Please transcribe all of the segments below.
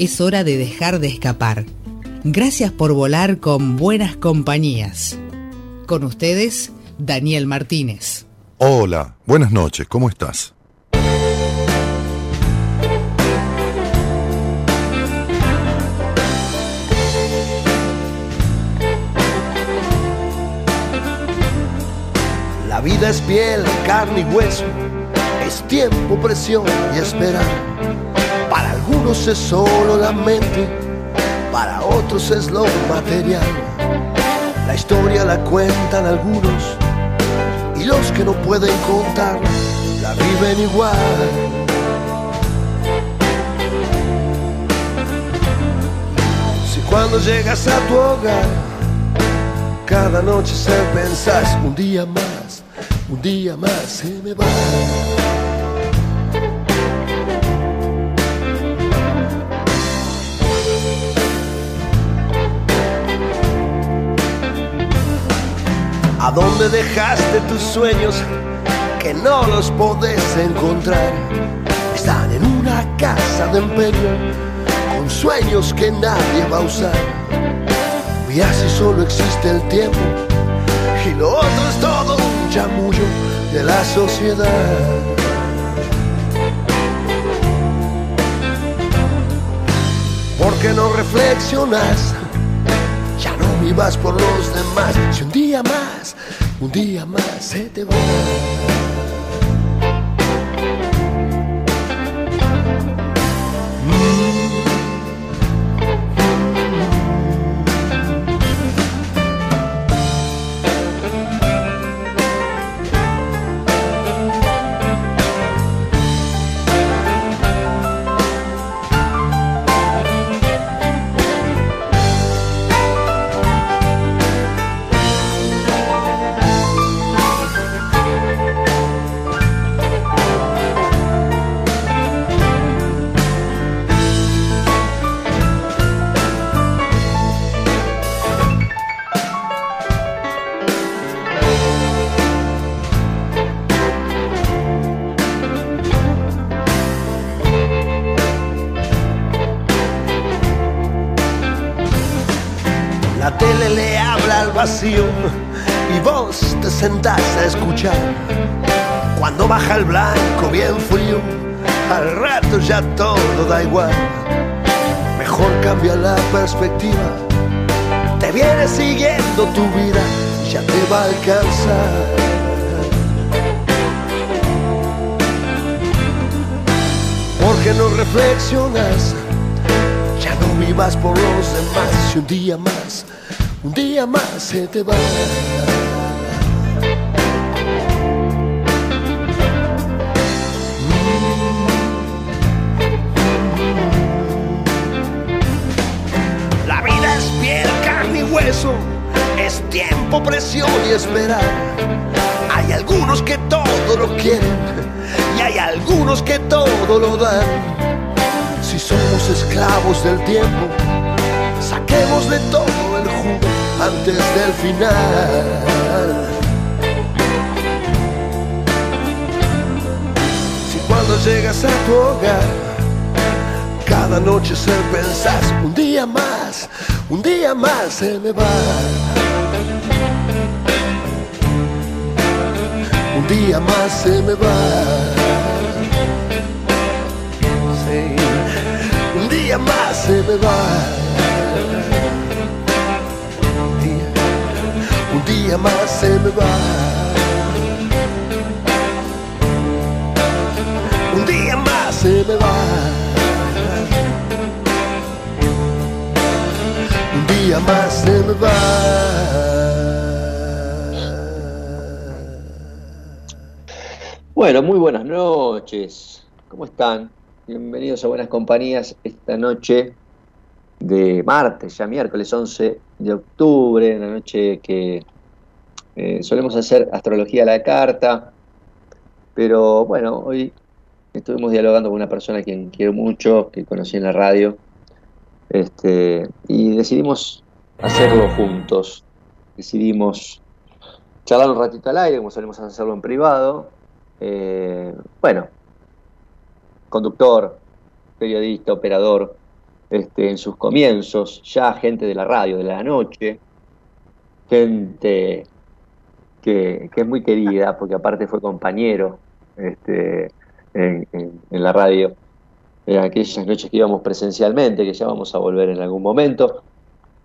es hora de dejar de escapar. Gracias por volar con buenas compañías. Con ustedes, Daniel Martínez. Hola, buenas noches, ¿cómo estás? La vida es piel, carne y hueso, es tiempo, presión y esperar algunos es solo la mente, para otros es lo material. La historia la cuentan algunos y los que no pueden contar la viven igual. Si cuando llegas a tu hogar, cada noche se pensás un día más, un día más se me va. ¿A dónde dejaste tus sueños que no los podés encontrar? Están en una casa de empeño con sueños que nadie va a usar. Y así solo existe el tiempo y lo otro es todo un chamullo de la sociedad. ¿Por qué no reflexionas? Vivas por los demás. Si un día más, un día más se te va. Sentás a escuchar. Cuando baja el blanco bien frío, al rato ya todo da igual. Mejor cambia la perspectiva, te viene siguiendo tu vida, ya te va a alcanzar. Porque no reflexionas, ya no vivas por los demás y un día más un día más se te va. Presión y esperar. Hay algunos que todo lo quieren y hay algunos que todo lo dan. Si somos esclavos del tiempo, saquemos de todo el jugo antes del final. Si cuando llegas a tu hogar, cada noche se pensás, un día más, un día más se me va. Un día más se me va. un día más se me va. día más se me va. Un día más se me va. Más. Bueno, muy buenas noches. ¿Cómo están? Bienvenidos a Buenas Compañías esta noche de martes, ya miércoles 11 de octubre, la noche que eh, solemos hacer astrología a la carta, pero bueno, hoy estuvimos dialogando con una persona a quien quiero mucho, que conocí en la radio, este, y decidimos hacerlo juntos, decidimos charlar un ratito al aire, como solemos hacerlo en privado, eh, bueno, conductor, periodista, operador, este, en sus comienzos, ya gente de la radio, de la noche, gente que, es muy querida, porque aparte fue compañero este, en, la radio, en aquellas noches que íbamos presencialmente, que ya vamos a volver en algún momento.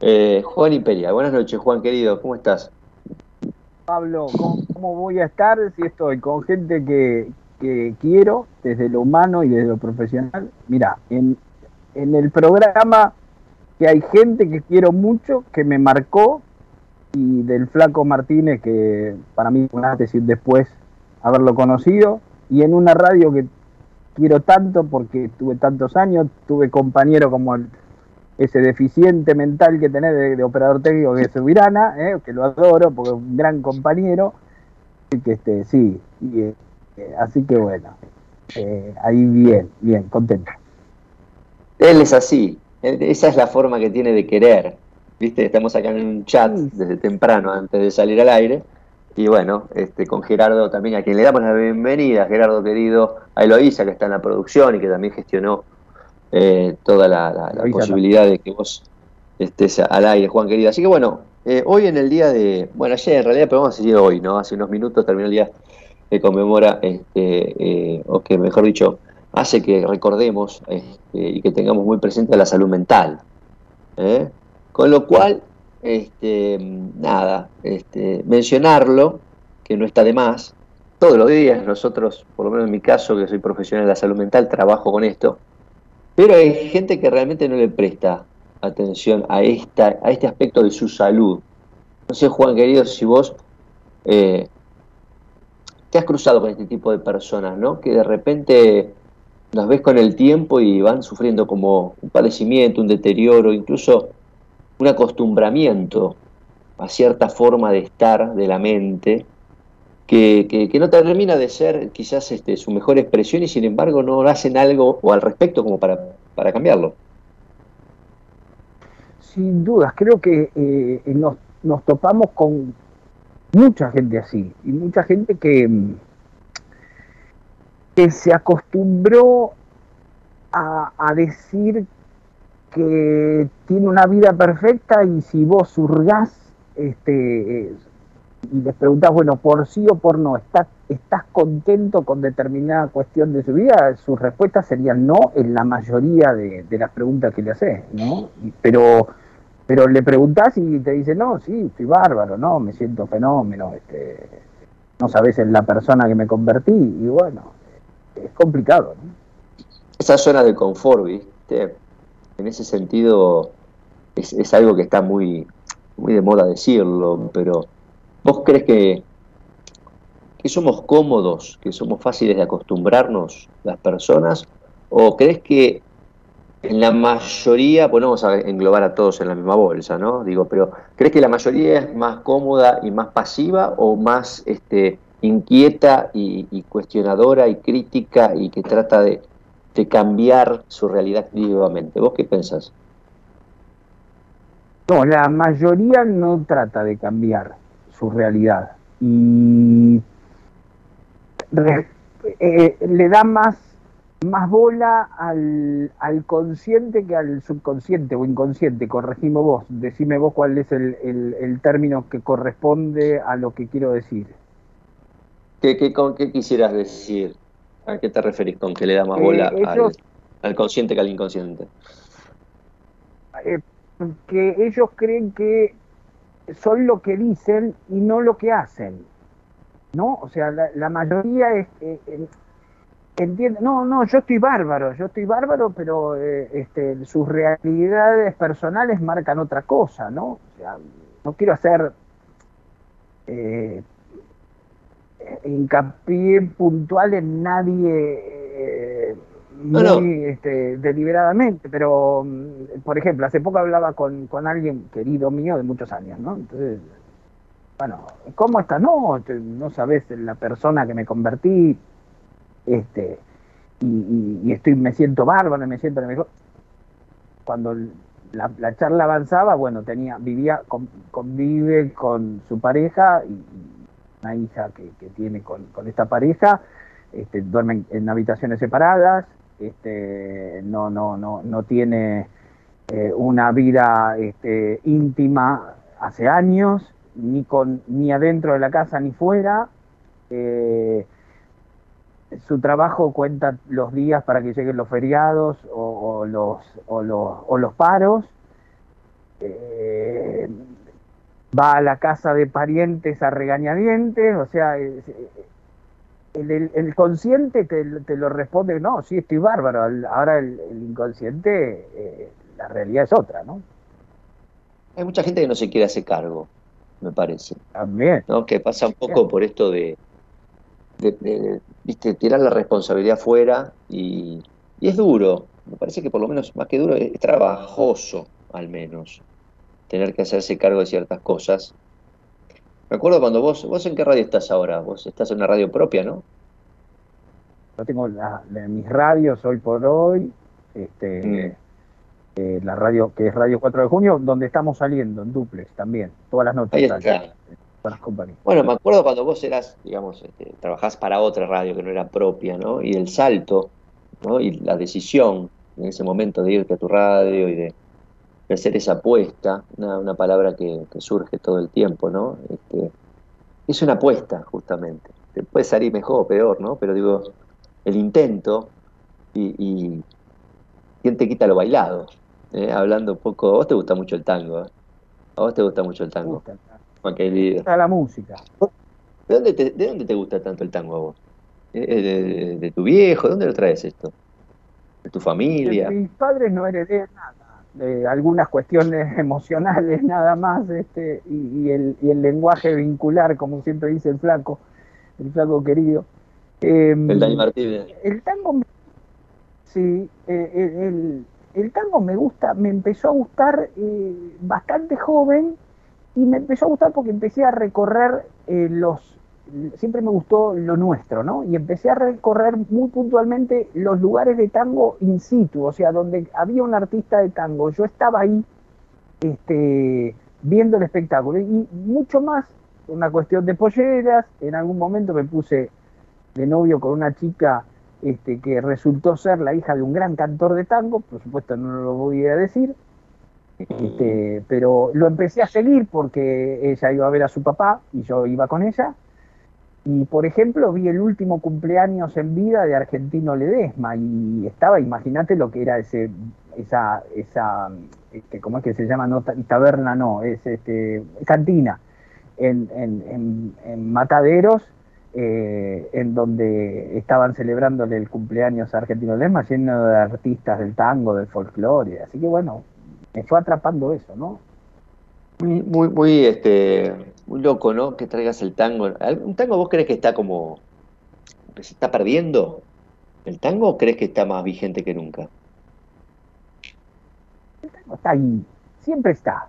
Eh, Juan Imperia, buenas noches Juan querido, ¿cómo estás? Pablo, ¿cómo, voy a estar si estoy con gente que, que quiero desde lo humano y desde lo profesional. Mira, en, en el programa que hay gente que quiero mucho, que me marcó, y del Flaco Martínez, que para mí fue un antes y después haberlo conocido, y en una radio que quiero tanto porque tuve tantos años, tuve compañero como ese deficiente mental que tenés de, operador técnico que es Subirana, eh, que lo adoro porque es un gran compañero, y que este, sí, y, eh, así que bueno, eh, ahí bien, bien, contento. Él es así, esa es la forma que tiene de querer. Viste, estamos acá en un chat desde temprano antes de salir al aire. Y bueno, este, con Gerardo también, a quien le damos la bienvenida, Gerardo querido, a Eloísa, que está en la producción y que también gestionó eh, toda la, posibilidad de que vos estés al aire, Juan querido. Así que bueno, hoy en el día de, bueno, ayer en realidad, pero vamos a seguir hoy, ¿no? Hace unos minutos terminó el día que conmemora, este, eh, o que mejor dicho, hace que recordemos este, y que tengamos muy presente la salud mental. ¿eh? Con lo cual, este, nada, este, mencionarlo, que no está de más, todos los días nosotros, por lo menos en mi caso, que soy profesional de la salud mental, trabajo con esto, pero hay gente que realmente no le presta atención a, esta, a este aspecto de su salud. No sé, Juan querido, si vos eh, te has cruzado con este tipo de personas, ¿no? Que de repente las ves con el tiempo y van sufriendo como un padecimiento, un deterioro, incluso un acostumbramiento a cierta forma de estar de la mente, que, no termina de ser quizás este, su mejor expresión y sin embargo no hacen algo o al respecto como para, para cambiarlo. Sin dudas, creo que eh, nos, nos topamos con mucha gente así, y mucha gente que, que se acostumbró a, decir que tiene una vida perfecta y si vos surgás este, y les preguntás, bueno, por sí o por no, ¿estás, ¿estás contento con determinada cuestión de su vida? Sus respuestas serían no en la mayoría de, las preguntas que le haces, ¿no? Pero pero le preguntás y te dice, no, sí, estoy bárbaro, no, me siento fenómeno, este, no sabes en la persona que me convertí, y bueno, es complicado. ¿no? Esa zona de confort, ¿viste? En ese sentido es, algo que está muy, muy de moda decirlo, pero ¿vos crees que, que somos cómodos, que somos fáciles de acostumbrarnos las personas? ¿O crees que en la mayoría, pues vamos a englobar a todos en la misma bolsa, ¿no? Digo, pero ¿crees que la mayoría es más cómoda y más pasiva o más este, inquieta y, cuestionadora y crítica y que trata de, cambiar su realidad activamente? ¿Vos qué pensás? No, la mayoría no trata de cambiar su realidad y eh, le da más más bola al, consciente que al subconsciente o inconsciente, corregimos vos, decime vos cuál es el, término que corresponde a lo que quiero decir. ¿Qué, qué, con, qué quisieras decir? ¿A qué te referís con que le da más bola eh, al, consciente que al inconsciente? Eh, que ellos creen que son lo que dicen y no lo que hacen. ¿No? O sea, la, mayoría es, eh, entiende, no, no, yo estoy bárbaro, yo estoy bárbaro, pero eh, este, sus realidades personales marcan otra cosa, ¿no? O sea, no quiero hacer hincapié puntual en nadie eh, muy Este, deliberadamente, pero mm, por ejemplo, hace poco hablaba con, con, alguien querido mío de muchos años, ¿no? Entonces, bueno, ¿cómo estás? No, no sabes la persona que me convertí, este, y, estoy, me siento bárbaro, me siento mejor. Cuando la, charla avanzaba, bueno, tenía, vivía, convive con su pareja y una hija que, tiene con, esta pareja, este, duermen en habitaciones separadas, este, no, no, no, no tiene eh, una vida este, íntima hace años, ni con ni adentro de la casa ni fuera. Eh, su trabajo cuenta los días para que lleguen los feriados o, los, o, los, o los, paros. Eh, va a la casa de parientes a regañadientes, o sea, el, el, consciente te, te, lo responde, no, sí, estoy bárbaro, ahora el, inconsciente, eh, la realidad es otra, ¿no? Hay mucha gente que no se quiere hacer cargo, me parece. También. ¿no? Que pasa un poco por esto de, de, ¿viste? tirar la responsabilidad fuera y, es duro, me parece que por lo menos más que duro es, trabajoso al menos tener que hacerse cargo de ciertas cosas. Me acuerdo cuando vos, vos en qué radio estás ahora, vos estás en una radio propia, ¿no? Yo tengo mis radios hoy por hoy, este, mm. eh, la radio que es Radio 4 de Junio, donde estamos saliendo en duplex también, todas las noches. Bueno, me acuerdo cuando vos eras, digamos, este, trabajás para otra radio que no era propia, ¿no? Y el salto, ¿no? Y la decisión en ese momento de irte a tu radio y de, hacer esa apuesta, una, palabra que, surge todo el tiempo, ¿no? Este, es una apuesta, justamente. Te puede salir mejor o peor, ¿no? Pero digo, el intento y, quién te quita lo bailado. ¿eh? Hablando un poco, a vos te gusta mucho el tango, ¿eh? A vos te gusta mucho el tango. A la música. ¿De dónde, te, ¿De dónde te gusta tanto el tango a vos? ¿De, tu viejo? ¿De dónde lo traes esto? ¿De tu familia? mis padres no heredé nada, de algunas cuestiones emocionales nada más, este, y, el, lenguaje vincular, como siempre dice el flaco, el flaco querido. Em, el Dani Martínez. El tango, sí, eh, el, el, tango me gusta, me empezó a gustar eh, bastante joven y me empezó a gustar porque empecé a recorrer eh, los, siempre me gustó lo nuestro, ¿no? Y empecé a recorrer muy puntualmente los lugares de tango in situ, o sea, donde había un artista de tango, yo estaba ahí este, viendo el espectáculo y mucho más una cuestión de polleras, en algún momento me puse de novio con una chica este, que resultó ser la hija de un gran cantor de tango, por supuesto no lo voy a decir, este, pero lo empecé a seguir porque ella iba a ver a su papá y yo iba con ella. Y por ejemplo, vi el último cumpleaños en vida de Argentino Ledesma y estaba, imagínate lo que era ese, esa, esa, este, ¿cómo es que se llama? No, taberna no, es este, cantina en, en, en, Mataderos, eh, en donde estaban celebrándole el cumpleaños a Argentino Ledesma lleno de artistas del tango, del folclore. Así que bueno, me fue atrapando eso, ¿no? Muy, muy, muy, este, muy loco, ¿no? Que traigas el tango. ¿Un tango vos crees que está como, que se está perdiendo? ¿El tango o crees que está más vigente que nunca? El tango está ahí, siempre está,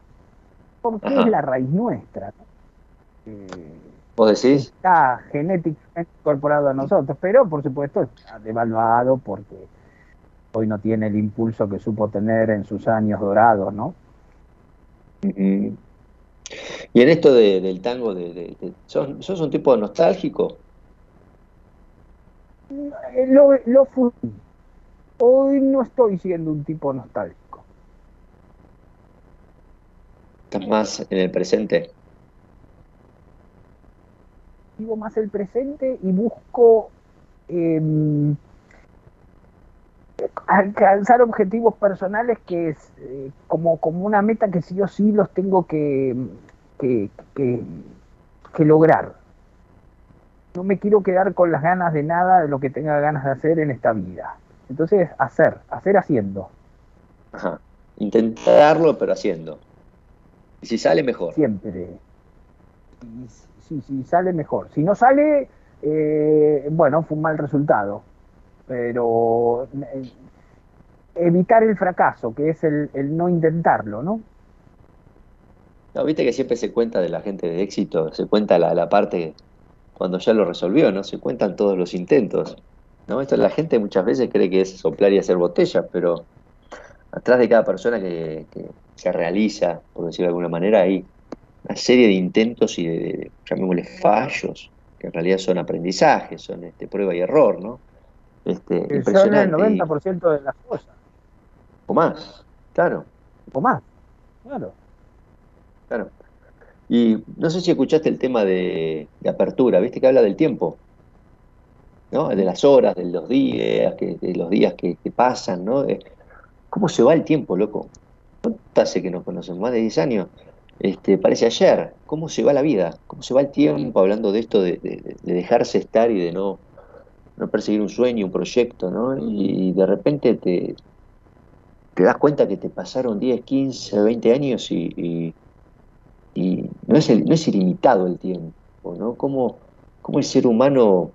porque es la raíz nuestra. Eh, ¿Vos decís? Está genéticamente incorporado a nosotros, pero por supuesto está devaluado porque hoy no tiene el impulso que supo tener en sus años dorados, ¿no? Y en esto del tango, de, ¿sos, un tipo nostálgico? Lo, lo fui. Hoy no estoy siendo un tipo nostálgico. ¿Estás más en el presente? Vivo más el presente y busco em, alcanzar objetivos personales que es eh, como, como una meta que sí o sí los tengo que, que, que, lograr. No me quiero quedar con las ganas de nada de lo que tenga ganas de hacer en esta vida. Entonces, hacer, hacer haciendo. Ajá. Intentarlo, pero haciendo. Y si sale, mejor. Siempre. Si, si sale, mejor. Si no sale, eh, bueno, fue un mal resultado pero eh, evitar el fracaso, que es el, no intentarlo, ¿no? No, viste que siempre se cuenta de la gente de éxito, se cuenta la, la parte cuando ya lo resolvió, ¿no? Se cuentan todos los intentos. ¿no? Esto la gente muchas veces cree que es soplar y hacer botellas, pero atrás de cada persona que, se realiza, por decirlo de alguna manera, hay una serie de intentos y de, llamémosle fallos, que en realidad son aprendizajes, son este, prueba y error, ¿no? Este, son el 90% de las cosas. O más, claro. O más, claro. Claro. Y no sé si escuchaste el tema de, apertura, viste que habla del tiempo, ¿no? De las horas, de los días, que, de los días que, pasan, ¿no? ¿Cómo se va el tiempo, loco? ¿Cuánto hace que nos conocemos? Más de 10 años. Este, parece ayer. ¿Cómo se va la vida? ¿Cómo se va el tiempo hablando de esto de, dejarse estar y de no, no perseguir un sueño, un proyecto, ¿no? Y de repente te, te das cuenta que te pasaron 10, 15, 20 años y y no es, no es ilimitado el tiempo, ¿no? ¿Cómo, el ser humano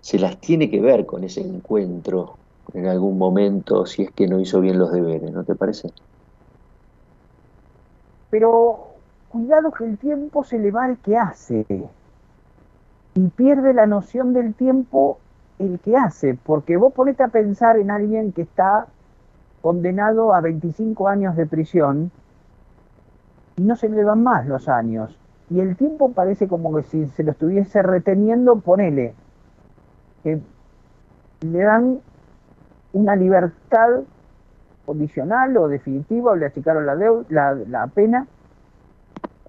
se las tiene que ver con ese encuentro en algún momento si es que no hizo bien los deberes, ¿no te parece? Pero cuidado que el tiempo se le va al que hace y pierde la noción del tiempo el que hace, porque vos ponete a pensar en alguien que está condenado a 25 años de prisión y no se le van más los años. Y el tiempo parece como que si se lo estuviese reteniendo, ponele, que le dan una libertad condicional o definitiva, o le achicaron la, la, la pena,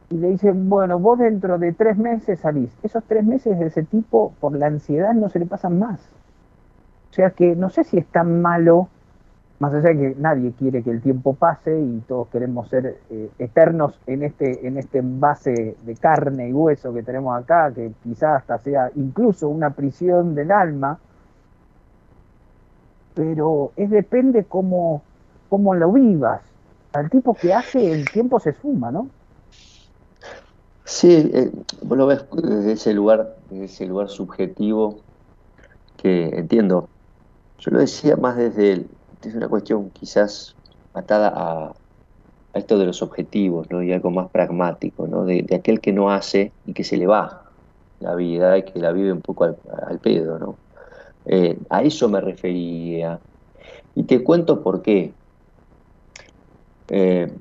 y le dicen, bueno, vos dentro de tres meses salís. Esos tres meses de ese tipo, por la ansiedad, no se le pasan más. O sea que no sé si es tan malo más allá de que nadie quiere que el tiempo pase y todos queremos ser eh, eternos en este, en este envase de carne y hueso que tenemos acá, que quizás hasta sea incluso una prisión del alma, pero es depende cómo, cómo lo vivas. Al tipo que hace, el tiempo se suma, ¿no? Sí, eh, vos lo ves desde ese lugar, desde ese lugar subjetivo que entiendo. Yo lo decía más desde el, es una cuestión quizás atada a, esto de los objetivos, ¿no? Y algo más pragmático, ¿no? De, aquel que no hace y que se le va la vida y que la vive un poco al, pedo, ¿no? Eh, a eso me refería. Y te cuento por qué. Eh,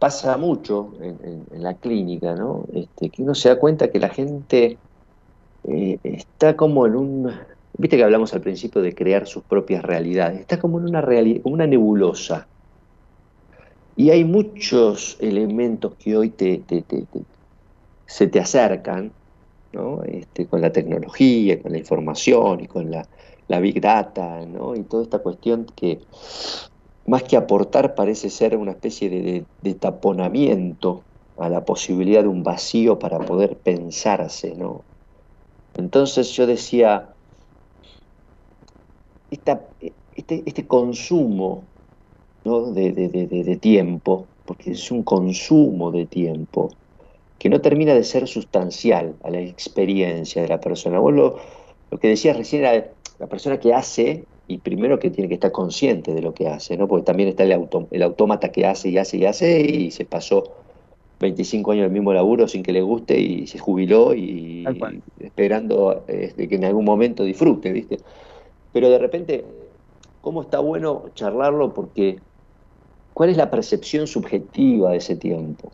pasa mucho en, la clínica, ¿no? Este, que uno se da cuenta que la gente eh, está como en un Viste que hablamos al principio de crear sus propias realidades. Está como en una, una nebulosa. Y hay muchos elementos que hoy te, se te acercan, ¿no? Este, con la tecnología, con la información y con la, big data, ¿no? y toda esta cuestión que más que aportar parece ser una especie de, de, taponamiento a la posibilidad de un vacío para poder pensarse. ¿no? Entonces yo decía, este, este, consumo de, tiempo, porque es un consumo de tiempo, que no termina de ser sustancial a la experiencia de la persona. Vos lo, que decías recién era la persona que hace y primero que tiene que estar consciente de lo que hace, ¿no? porque también está el, auto, el autómata que hace y hace y hace y se pasó 25 años del mismo laburo sin que le guste y se jubiló y, esperando este, que en algún momento disfrute, ¿viste? Pero de repente, ¿cómo está bueno charlarlo? Porque ¿cuál es la percepción subjetiva de ese tiempo?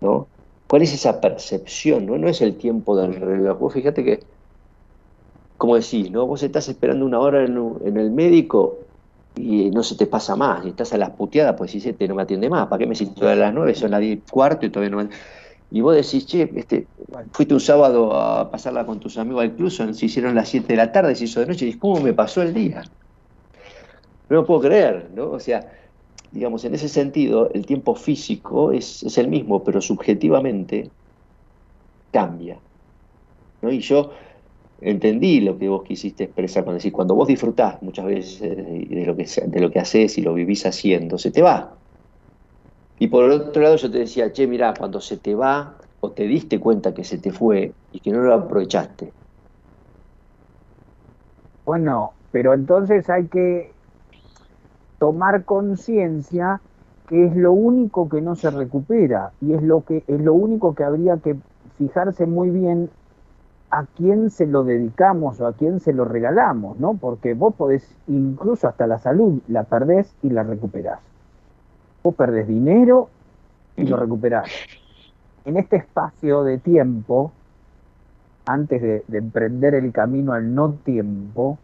¿No? ¿Cuál es esa percepción? No, no es el tiempo del reloj. Vos fíjate que, como decís, ¿no? Vos estás esperando una hora en, el médico y no se te pasa más, y estás a las puteadas, pues si se te no me atiende más, ¿para qué me siento a las nueve? Son las diez cuarto y todavía no me... Y vos decís, che, este, fuiste un sábado a pasarla con tus amigos al club, se hicieron las 7 de la tarde, se hizo de noche, y ¿cómo me pasó el día? No lo puedo creer, ¿no? O sea, digamos, en ese sentido, el tiempo físico es, es el mismo, pero subjetivamente cambia. ¿no? Y yo entendí lo que vos quisiste expresar cuando decís, cuando vos disfrutás muchas veces de lo que, de lo que haces y lo vivís haciendo, se te va. Y por otro lado yo te decía, che, mira, cuando se te va o te diste cuenta que se te fue y que no lo aprovechaste. Bueno, pero entonces hay que tomar conciencia que es lo único que no se recupera y es lo que es lo único que habría que fijarse muy bien a quién se lo dedicamos o a quién se lo regalamos, ¿no? Porque vos podés, incluso hasta la salud, la perdés y la recuperás. Vos perdés dinero y lo recuperás. En este espacio de tiempo, antes de, de emprender el camino al no tiempo,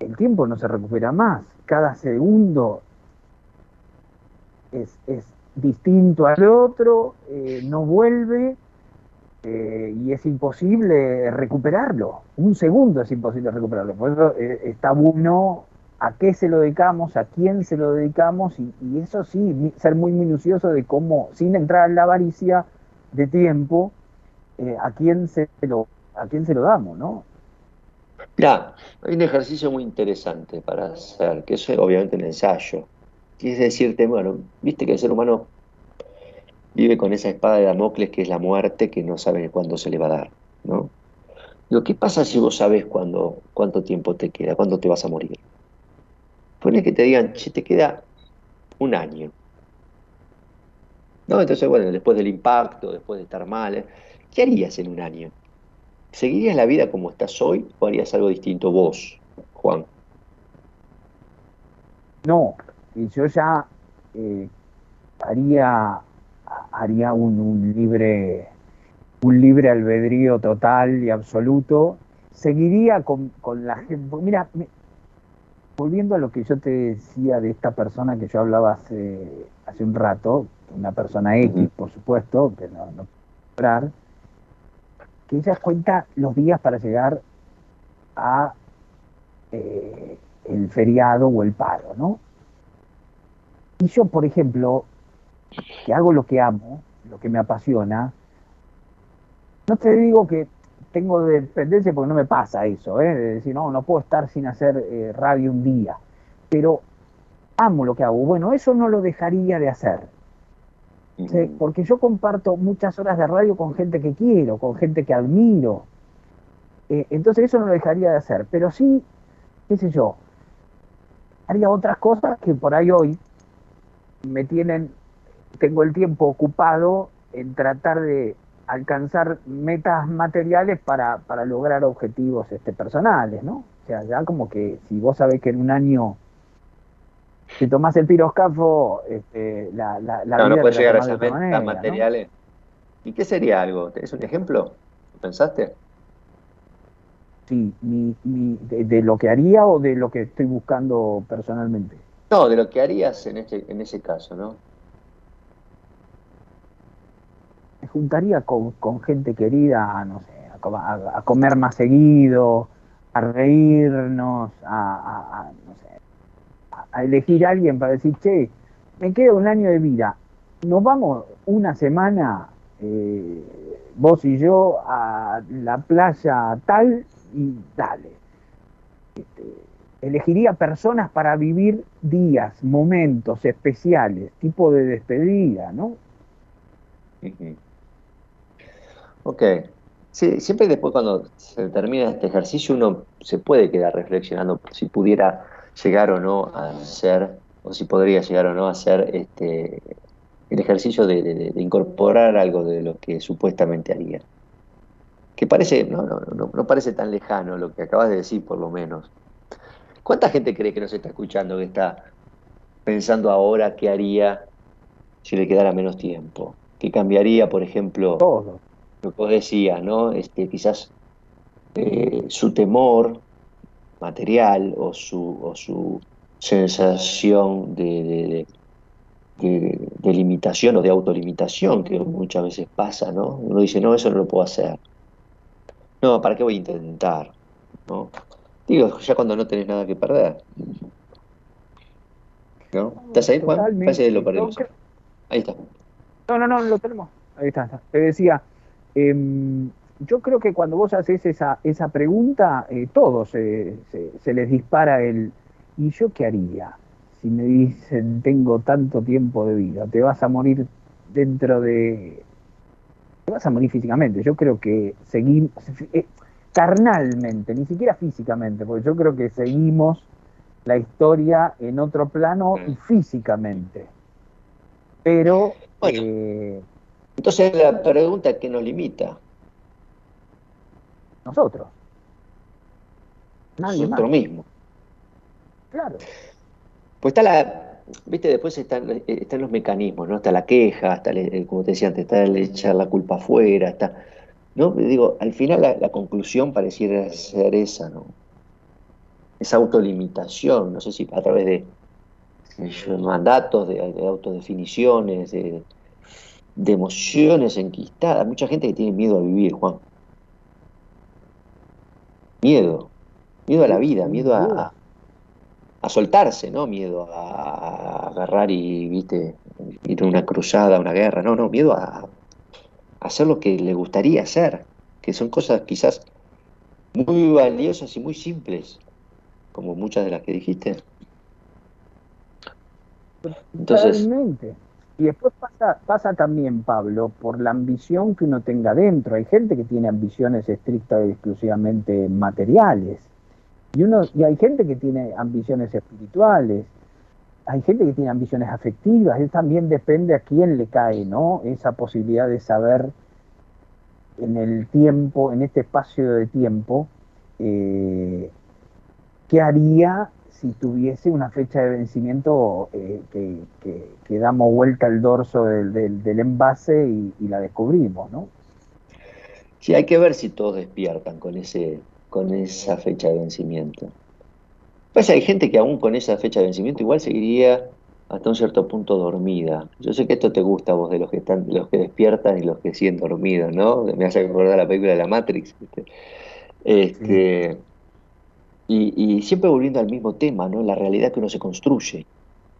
el tiempo no se recupera más. Cada segundo es, es distinto al otro, eh, no vuelve eh, y es imposible recuperarlo. Un segundo es imposible recuperarlo. Por eso eh, está bueno a qué se lo dedicamos, a quién se lo dedicamos y, eso sí, ser muy minucioso de cómo, sin entrar en la avaricia de tiempo, eh, a quién se lo a quién se lo damos, ¿no? Mira, hay un ejercicio muy interesante para hacer, que es obviamente un ensayo. Y es decirte, bueno, viste que el ser humano vive con esa espada de Damocles que es la muerte, que no sabe cuándo se le va a dar, ¿no? Digo, ¿qué pasa si vos sabés cuándo, cuánto tiempo te queda, cuándo te vas a morir? Pone que te digan, che, te queda un año. ¿No? Entonces, bueno, después del impacto, después de estar mal, ¿eh? ¿qué harías en un año? ¿Seguirías la vida como estás hoy o harías algo distinto vos, Juan? No, yo ya eh, haría, haría un, un, libre un libre albedrío total y absoluto. Seguiría con, con la gente. Mira, me, volviendo a lo que yo te decía de esta persona que yo hablaba hace, hace un rato, una persona X, por supuesto, que no, no puedo que ella cuenta los días para llegar a eh, el feriado o el paro, ¿no? Y yo, por ejemplo, que hago lo que amo, lo que me apasiona, no te digo que tengo dependencia porque no me pasa eso, ¿eh? de decir, no, no puedo estar sin hacer eh, radio un día, pero amo lo que hago. Bueno, eso no lo dejaría de hacer. ¿sí? Porque yo comparto muchas horas de radio con gente que quiero, con gente que admiro. Eh, entonces eso no lo dejaría de hacer. Pero sí, qué sé yo, haría otras cosas que por ahí hoy me tienen, tengo el tiempo ocupado en tratar de alcanzar metas materiales para, para lograr objetivos este, personales, ¿no? O sea, ya como que si vos sabés que en un año si tomás el piroscafo, este, la, la, la no, vida no puedes llegar a esas metas manera, materiales. ¿Y qué sería algo? ¿Es un ejemplo? ¿Pensaste? Sí, mi, mi- de, de lo que haría o de lo que estoy buscando personalmente. No, de lo que harías en, este, en ese caso, ¿no? Me juntaría con, gente querida, no sé, a, co- a- a comer más seguido, a reírnos, a, no sé, a- elegir a alguien para decir, che, me queda un año de vida, nos vamos una semana, eh, vos y yo, a la playa tal y dale. Este, elegiría personas para vivir días, momentos especiales, tipo de despedida, ¿no? Ujú. Ok. Sí, siempre después cuando se termina este ejercicio uno se puede quedar reflexionando si pudiera llegar o no a hacer, o si podría llegar o no a hacer este, el ejercicio de incorporar algo de lo que supuestamente haría. Que parece, no, no, no, no parece tan lejano lo que acabas de decir por lo menos. ¿Cuánta gente cree que nos está escuchando que está pensando ahora qué haría si le quedara menos tiempo? ¿Qué cambiaría, por ejemplo? Todo. Lo que vos decías, ¿no? Este, quizás eh, su temor material o su, o su sensación de, de- de- de- de limitación o de autolimitación que muchas veces pasa, ¿no? Uno dice, no, eso no lo puedo hacer. No, ¿para qué voy a intentar? ¿No? Digo, ya cuando no tenés nada que perder. ¿No? ¿Estás ahí, Juan? Parece que lo perdimos. Ahí está. No, no, no, lo tenemos. Ahí está. está. Te decía, em, yo creo que cuando vos haces esa, esa pregunta, eh, todos se, se- se les dispara el ¿y yo qué haría? Si me dicen tengo tanto tiempo de vida, te vas a morir dentro de... Te vas a morir físicamente. Yo creo que seguir... eh, carnalmente, ni siquiera físicamente, porque yo creo que seguimos la historia en otro plano y físicamente. Pero... Eh, entonces la pregunta que nos limita. Nosotros. Nosotros mismos. Claro. Pues está la, viste, después están, están los mecanismos, ¿no? Está la queja, está, como te decía antes, está el echar la culpa afuera, está, ¿no? Digo, al final la, conclusión pareciera ser esa, ¿no? Esa autolimitación, no sé si a través de, mandatos, de, autodefiniciones, de, emociones enquistadas. Mucha gente que tiene miedo a vivir, Juan. Miedo. Miedo a la vida, miedo a, a soltarse, ¿no? Miedo a agarrar y, viste, ir a una cruzada, una guerra. No, no, miedo a, hacer lo que le gustaría hacer, que son cosas quizás muy valiosas y muy simples, como muchas de las que dijiste. Entonces, y después pasa, pasa también, Pablo, por la ambición que uno tenga dentro. Hay gente que tiene ambiciones estrictas y exclusivamente materiales. Y, uno, y hay gente que tiene ambiciones espirituales, hay gente que tiene ambiciones afectivas, eso también depende a quién le cae, ¿no? Esa posibilidad de saber en el tiempo, en este espacio de tiempo, eh, qué haría si tuviese una fecha de vencimiento eh, que, damos vuelta al dorso del, envase y, y, la descubrimos, ¿no? Sí, hay que ver si todos despiertan con ese con esa fecha de vencimiento. Pues hay gente que aún con esa fecha de vencimiento igual seguiría hasta un cierto punto dormida. Yo sé que esto te gusta a vos de los que están, los que despiertan y los que siguen dormidos, ¿no? Me hace recordar la película de la Matrix. Este, y, siempre volviendo al mismo tema, ¿no? La realidad que uno se construye,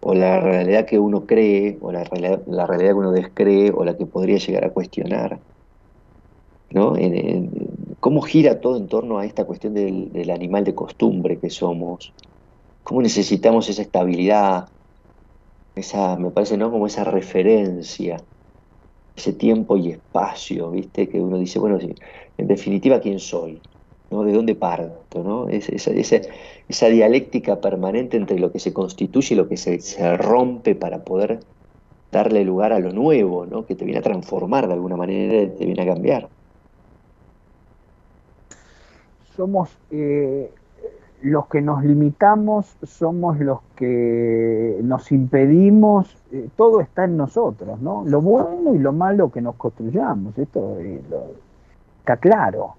o la realidad que uno cree, o la realidad, que uno descree, o la que podría llegar a cuestionar. ¿no? cómo gira todo en torno a esta cuestión del, animal de costumbre que somos, cómo necesitamos esa estabilidad, esa, me parece, ¿no? Como esa referencia, ese tiempo y espacio, ¿viste? Que uno dice, bueno, en definitiva, ¿quién soy? ¿De dónde parto? ¿no? esa, dialéctica permanente entre lo que se constituye y lo que se, se, rompe para poder darle lugar a lo nuevo, ¿no? que te viene a transformar de alguna manera, te viene a cambiar somos eh, los que nos limitamos, somos los que nos impedimos, eh, todo está en nosotros, ¿no? Lo bueno y lo malo que nos construyamos, esto eh, está claro.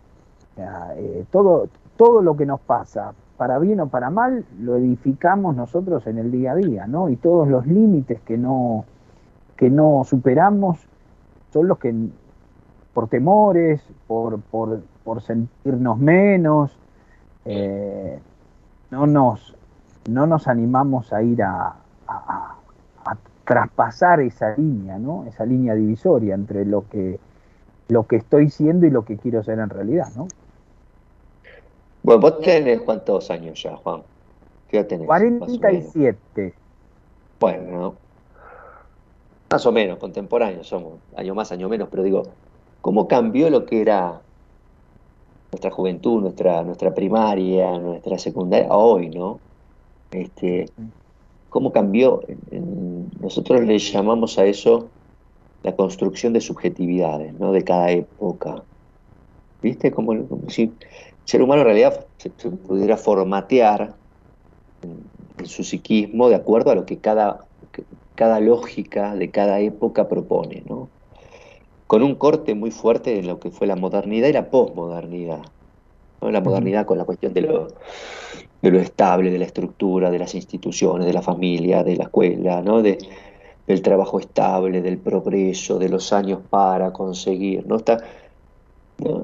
Todo, todo lo que nos pasa, para bien o para mal, lo edificamos nosotros en el día a día, ¿no? Y todos los límites que no, que no superamos son los que por temores, por, por, por sentirnos menos, eh, no, nos, no nos animamos a ir a, traspasar esa línea, ¿no? esa línea divisoria entre lo que, lo que estoy siendo y lo que quiero ser en realidad. ¿no? Bueno, vos tenés cuántos años ya, Juan? ¿Qué tenés? 47. Bueno, más o menos, contemporáneos somos, año más, año menos, pero digo, ¿cómo cambió lo que era nuestra juventud, nuestra, nuestra primaria, nuestra secundaria, hoy, ¿no? Este, ¿Cómo cambió? Nosotros le llamamos a eso la construcción de subjetividades, ¿no? De cada época. ¿Viste? Como, si el ser humano en realidad se, pudiera formatear en, su psiquismo de acuerdo a lo que cada, cada lógica de cada época propone, ¿no? con un corte muy fuerte en lo que fue la modernidad y la posmodernidad. La modernidad con la cuestión de lo, de lo estable, de la estructura, de las instituciones, de la familia, de la escuela, ¿no? de, del trabajo estable, del progreso, de los años para conseguir. ¿no? Está,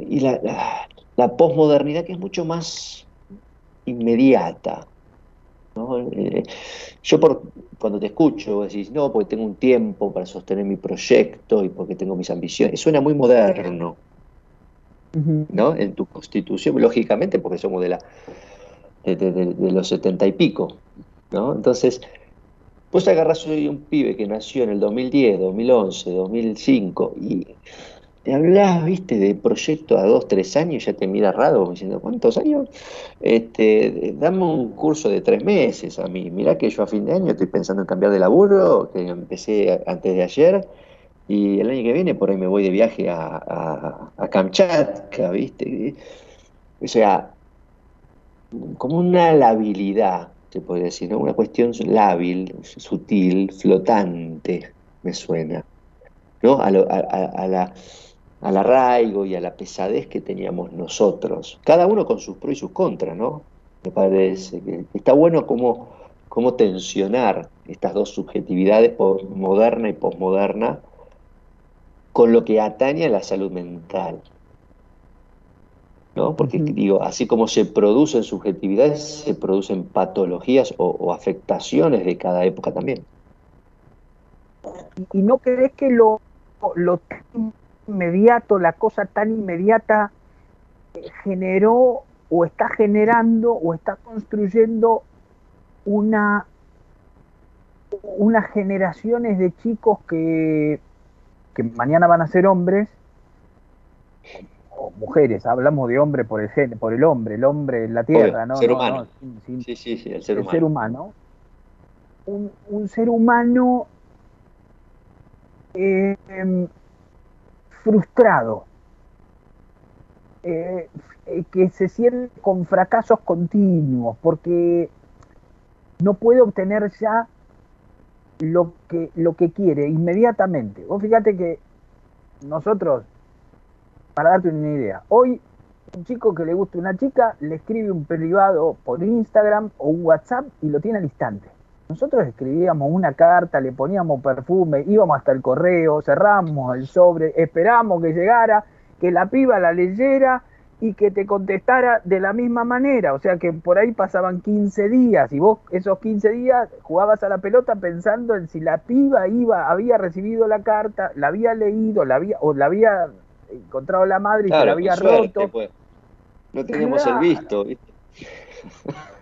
Y la, la, la posmodernidad que es mucho más inmediata, eh, yo por, cuando te escucho decís, no, porque tengo un tiempo para sostener mi proyecto y porque tengo mis ambiciones, suena muy moderno, ¿no? En tu constitución, lógicamente, porque somos de, la, de, los setenta y pico, ¿no? Entonces, vos agarrás hoy un pibe que nació en el 2010, 2011, 2005 y te hablas, viste, de proyecto a dos, tres años, ya te mira raro, diciendo, ¿cuántos años? Este, dame un curso de tres meses a mí. Mirá que yo a fin de año estoy pensando en cambiar de laburo, que empecé antes de ayer, y el año que viene por ahí me voy de viaje a, a, Kamchatka, viste. O sea, como una labilidad, se puede decir, ¿no? Una cuestión lábil, sutil, flotante, me suena, ¿no? a la al arraigo y a la pesadez que teníamos nosotros, cada uno con sus pros y sus contras, ¿no? Me parece que está bueno cómo, cómo tensionar estas dos subjetividades, moderna y posmoderna, con lo que atañe a la salud mental. ¿no? Porque digo, así como se producen subjetividades, se producen patologías o, afectaciones de cada época también. ¿Y no crees que lo, lo inmediato, la cosa tan inmediata, eh, generó o está generando o está construyendo una unas generaciones de chicos que, que mañana van a ser hombres o mujeres, hablamos de hombre por el por el hombre, el hombre en la tierra, ¿no? Ser humano. sí, sí, sí, el ser humano. Ser humano. Un, ser humano eh, frustrado, eh, eh, que se siente con fracasos continuos, porque no puede obtener ya lo que, lo que quiere inmediatamente. Vos fíjate que nosotros, para darte una idea, hoy un chico que le gusta una chica le escribe un privado por Instagram o un WhatsApp y lo tiene al instante. Nosotros escribíamos una carta, le poníamos perfume, íbamos hasta el correo, cerramos el sobre, esperamos que llegara, que la piba la leyera y que te contestara de la misma manera. O sea que por ahí pasaban 15 días y vos esos 15 días jugabas a la pelota pensando en si la piba iba, había recibido la carta, la había leído, la había, o la había encontrado la madre y se la había roto. Pues. No teníamos el visto, ¿viste?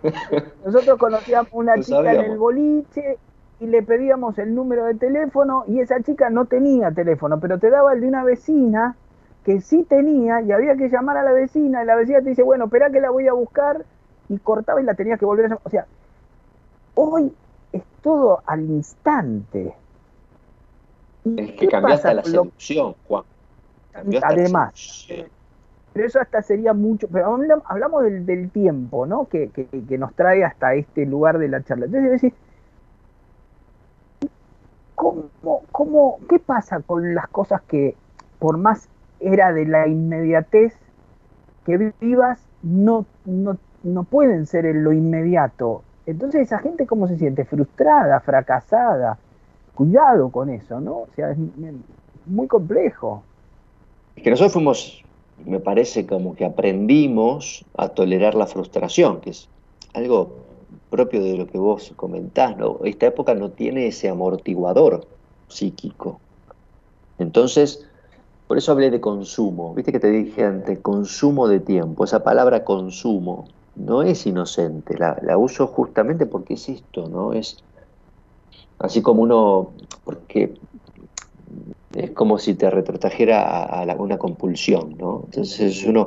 Nosotros conocíamos una chica en el boliche y le pedíamos el número de teléfono y esa chica no tenía teléfono, pero te daba el de una vecina que sí tenía y había que llamar a la vecina y la vecina te dice, bueno, espera que la voy a buscar y cortaba y la tenías que volver a llamar. O sea, hoy es todo al instante. Es que cambiaste la seducción, Juan. Además, pero eso hasta sería mucho, pero hablamos del, tiempo, ¿no? Que, nos trae hasta este lugar de la charla. Entonces, decir, ¿cómo, cómo, ¿qué pasa con las cosas que, por más era de la inmediatez que vivas, no, no, no pueden ser en lo inmediato? Entonces, esa gente, ¿cómo se siente? Frustrada, fracasada. Cuidado con eso, ¿no? O sea, es muy complejo. Es que nosotros fuimos me parece como que aprendimos a tolerar la frustración, que es algo propio de lo que vos comentás, ¿no? Esta época no tiene ese amortiguador psíquico. Entonces, por eso hablé de consumo. Viste que te dije antes, consumo de tiempo. Esa palabra consumo no es inocente, la, la uso justamente porque es esto, ¿no? Es así como uno, porque es como si te retrotrajera a, una compulsión, ¿no? Entonces uno,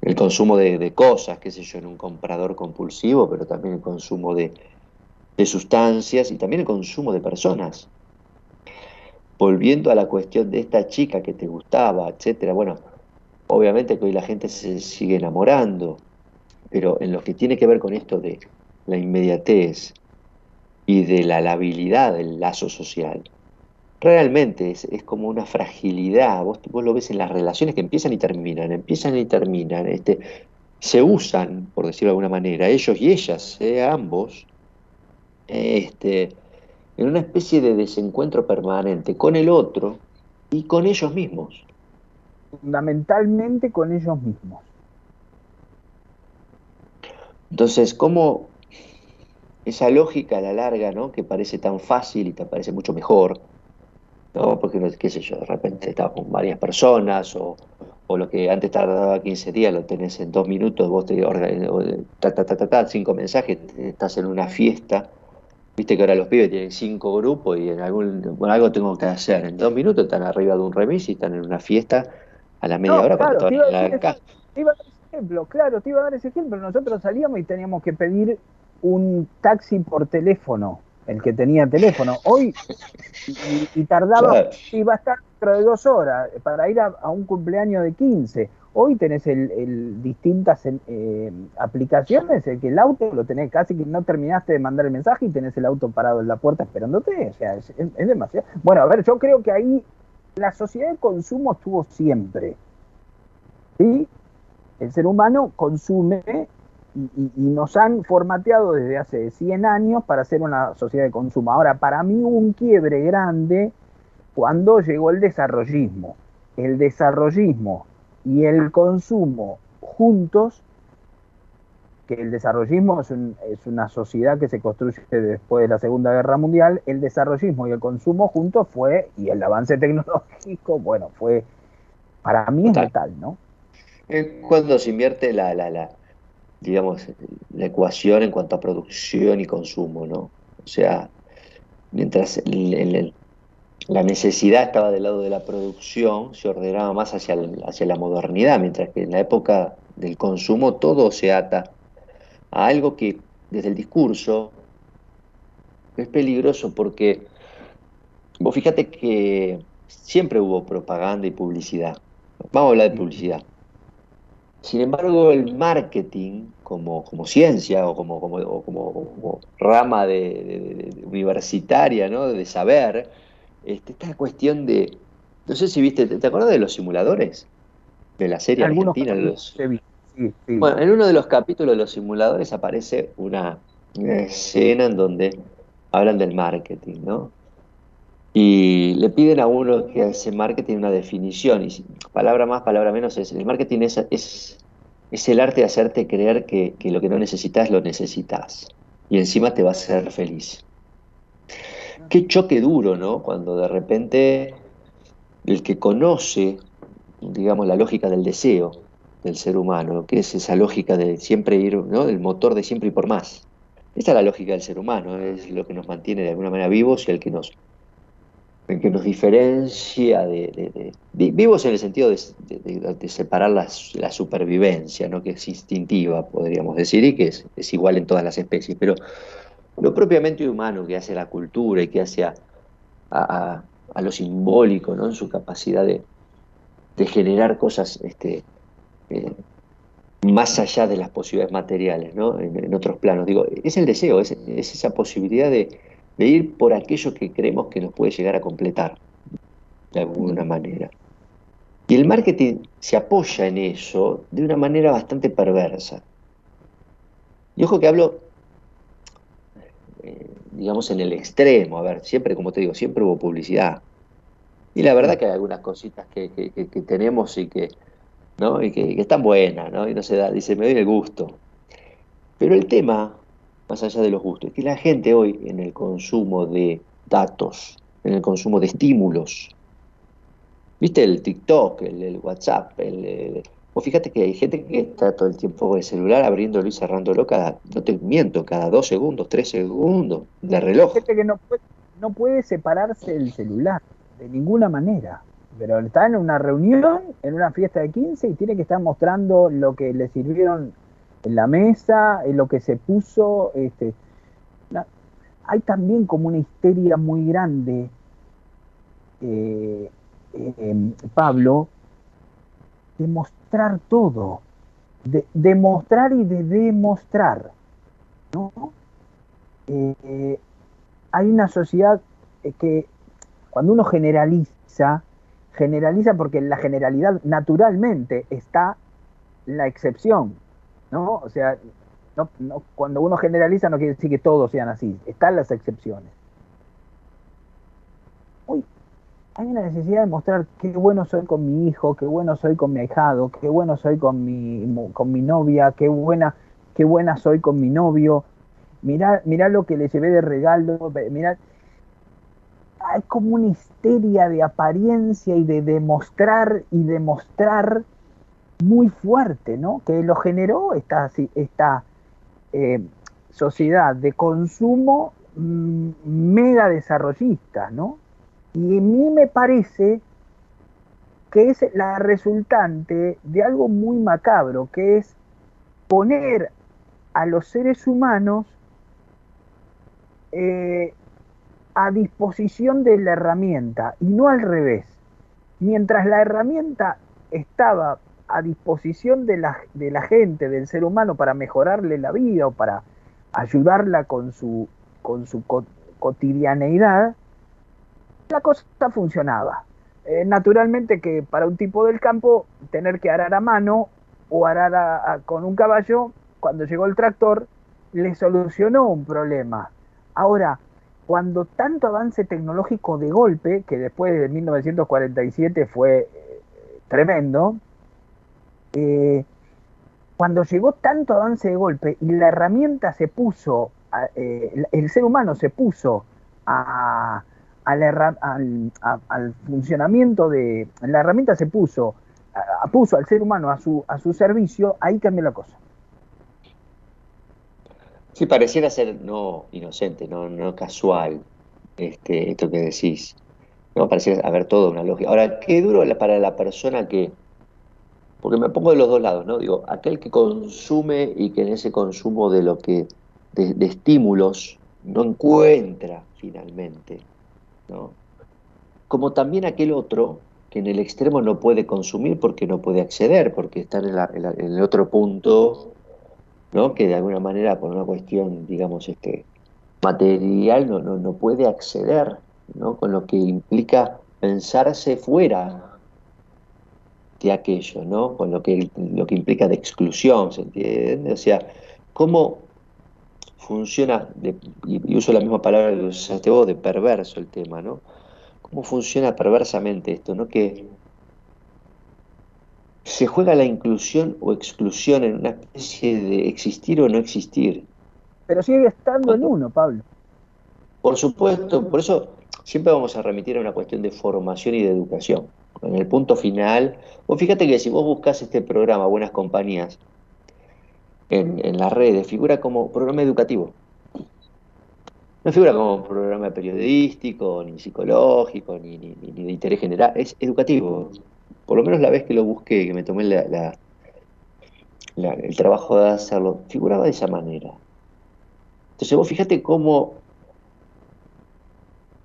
el consumo de, cosas, qué sé yo, en un comprador compulsivo, pero también el consumo de, sustancias y también el consumo de personas. Volviendo a la cuestión de esta chica que te gustaba, etcétera, bueno, obviamente que hoy la gente se sigue enamorando, pero en lo que tiene que ver con esto de la inmediatez y de la labilidad del lazo social, realmente es, como una fragilidad, vos, vos, lo ves en las relaciones que empiezan y terminan, empiezan y terminan, este, se usan, por decirlo de alguna manera, ellos y ellas, eh, ambos, este, en una especie de desencuentro permanente con el otro y con ellos mismos. Fundamentalmente con ellos mismos. Entonces, ¿cómo esa lógica a la larga, ¿no? que parece tan fácil y te parece mucho mejor, ¿no? Porque, qué sé yo, de repente estás con varias personas o, lo que antes tardaba 15 días lo tenés en dos minutos, vos te ta, ta, ta, ta, cinco mensajes, estás en una fiesta Viste que ahora los pibes tienen cinco grupos y en algún algo tengo que hacer. En dos minutos están arriba de un remis y están en una fiesta a la media hora claro, te iba, a dar ese ejemplo, claro, te iba a dar ese ejemplo. Nosotros salíamos y teníamos que pedir un taxi por teléfono, el que tenía teléfono. Hoy, y, tardaba, iba a estar dentro de dos horas para ir a, un cumpleaños de 15. Hoy tenés el, distintas eh, aplicaciones, el que el auto lo tenés casi que no terminaste de mandar el mensaje y tenés el auto parado en la puerta esperándote. O sea, es, demasiado. Bueno, a ver, yo creo que ahí la sociedad de consumo estuvo siempre. ¿Sí? El ser humano consume y, nos han formateado desde hace 100 años para ser una sociedad de consumo. Ahora, para mí un quiebre grande cuando llegó el desarrollismo. El desarrollismo y el consumo juntos, que el desarrollismo es, una sociedad que se construye después de la Segunda Guerra Mundial, el desarrollismo y el consumo juntos fue, y el avance tecnológico, bueno, fue, para mí es ¿no? Cuando se invierte la, la, la, digamos, la ecuación en cuanto a producción y consumo, ¿no? O sea, mientras la necesidad estaba del lado de la producción, se ordenaba más hacia, hacia la modernidad, mientras que en la época del consumo todo se ata a algo que desde el discurso es peligroso porque vos fíjate que siempre hubo propaganda y publicidad. Vamos a hablar de publicidad. Sin embargo, el marketing como, como ciencia o como, como, como, rama de, universitaria, ¿no? de saber, este, esta cuestión de. No sé si viste, ¿te, acuerdas de los simuladores? De la serie argentina. Los... Bueno, en uno de los capítulos de los simuladores aparece una, escena en donde hablan del marketing, ¿no? Y le piden a uno que hace marketing una definición, y palabra más, palabra menos, es el marketing es, es, es el arte de hacerte creer que, que, lo que no necesitas lo necesitas. Y encima te va a hacer feliz. Qué choque duro, ¿no? Cuando de repente el que conoce, digamos, la lógica del deseo del ser humano, que es esa lógica de siempre ir, ¿no? El motor de siempre y por más. Esta es la lógica del ser humano, es lo que nos mantiene de alguna manera vivos y el que nos, que nos diferencia de, vivos en el sentido de, separar la, supervivencia, ¿no? que es instintiva, podríamos decir, y que es, es igual en todas las especies, pero lo propiamente humano que hace la cultura y que hace a, lo simbólico, ¿no? en su capacidad de, generar cosas este, eh, más allá de las posibilidades materiales, ¿no? en, otros planos. Digo, es el deseo, es, esa posibilidad de, ir por aquello que creemos que nos puede llegar a completar, de alguna manera. Y el marketing se apoya en eso de una manera bastante perversa. Y ojo que hablo eh, digamos, en el extremo. A ver, siempre, como te digo, siempre hubo publicidad. Y la verdad que hay algunas cositas que, tenemos y que, ¿no? y que, están buenas, ¿no? Y no se da, dice, me doy el gusto. Pero el tema, más allá de los gustos, que la gente hoy en el consumo de datos, en el consumo de estímulos, ¿viste el TikTok, el, WhatsApp, el, o fíjate que hay gente que está todo el tiempo con el celular abriéndolo y cerrándolo cada, no te miento, cada dos segundos, tres segundos, de reloj. Gente que no puede, no puede separarse del celular, de ninguna manera. Pero está en una reunión, en una fiesta de 15 y tiene que estar mostrando lo que le sirvieron en la mesa, en lo que se puso. Este, hay también como una histeria muy grande, eh, eh, Pablo, demostrar todo, de, demostrar y de demostrar. ¿no? Eh, hay una sociedad que cuando uno generaliza, generaliza porque en la generalidad naturalmente está la excepción, ¿no? O sea, no, cuando uno generaliza no quiere decir que todos sean así, están las excepciones. Uy, hay una necesidad de mostrar qué bueno soy con mi hijo, qué bueno soy con mi ahijado, qué bueno soy con mi, con mi novia, qué buena, qué buena soy con mi novio. Mirá lo que le llevé de regalo, mirá. Hay como una histeria de apariencia y de demostrar y demostrar muy fuerte, ¿no? Que lo generó esta, esta eh, sociedad de consumo mm, mega desarrollistas, ¿no? Y a mí me parece que es la resultante de algo muy macabro, que es poner a los seres humanos eh, a disposición de la herramienta y no al revés. Mientras la herramienta estaba a disposición de la, gente, del ser humano, para mejorarle la vida o para ayudarla con su, con su cotidianeidad, la cosa funcionaba. Eh, naturalmente que para un tipo del campo tener que arar a mano o arar con un caballo, cuando llegó el tractor, le solucionó un problema. Ahora, cuando tanto avance tecnológico de golpe, que después de 1947 fue eh, tremendo, eh, cuando llegó tanto avance de golpe y la herramienta se puso, el ser humano se puso al, funcionamiento de la herramienta se puso, puso al ser humano a su, a su servicio, ahí cambió la cosa. Sí, pareciera ser no inocente, no, no casual este, esto que decís. No, pareciera haber toda una lógica. Ahora, qué duro para la persona que, porque me pongo de los dos lados, ¿no? Digo, aquel que consume y que en ese consumo de lo que, de estímulos, no encuentra finalmente como también aquel otro que en el extremo no puede consumir porque no puede acceder, porque está en, el otro punto, ¿no? que de alguna manera por una cuestión, digamos, este, material no, no, puede acceder, ¿no? con lo que implica pensarse fuera de aquello, ¿no? con lo que, lo que implica de exclusión, ¿se entiende? O sea, ¿cómo funciona, y uso la misma palabra que usaste vos, de perverso el tema, ¿no? ¿Cómo funciona perversamente esto, ¿no? Que se juega la inclusión o exclusión en una especie de existir o no existir. Pero sigue estando en uno, Pablo. Por supuesto, por eso siempre vamos a remitir a una cuestión de formación y de educación. En el punto final, vos fíjate que si vos buscas este programa, Buenas Compañías, en, las redes, figura como programa educativo. No figura como programa periodístico, ni psicológico, ni, de interés general, es educativo. Por lo menos la vez que lo busqué, que me tomé la, el trabajo de hacerlo, figuraba de esa manera. Entonces vos fíjate cómo,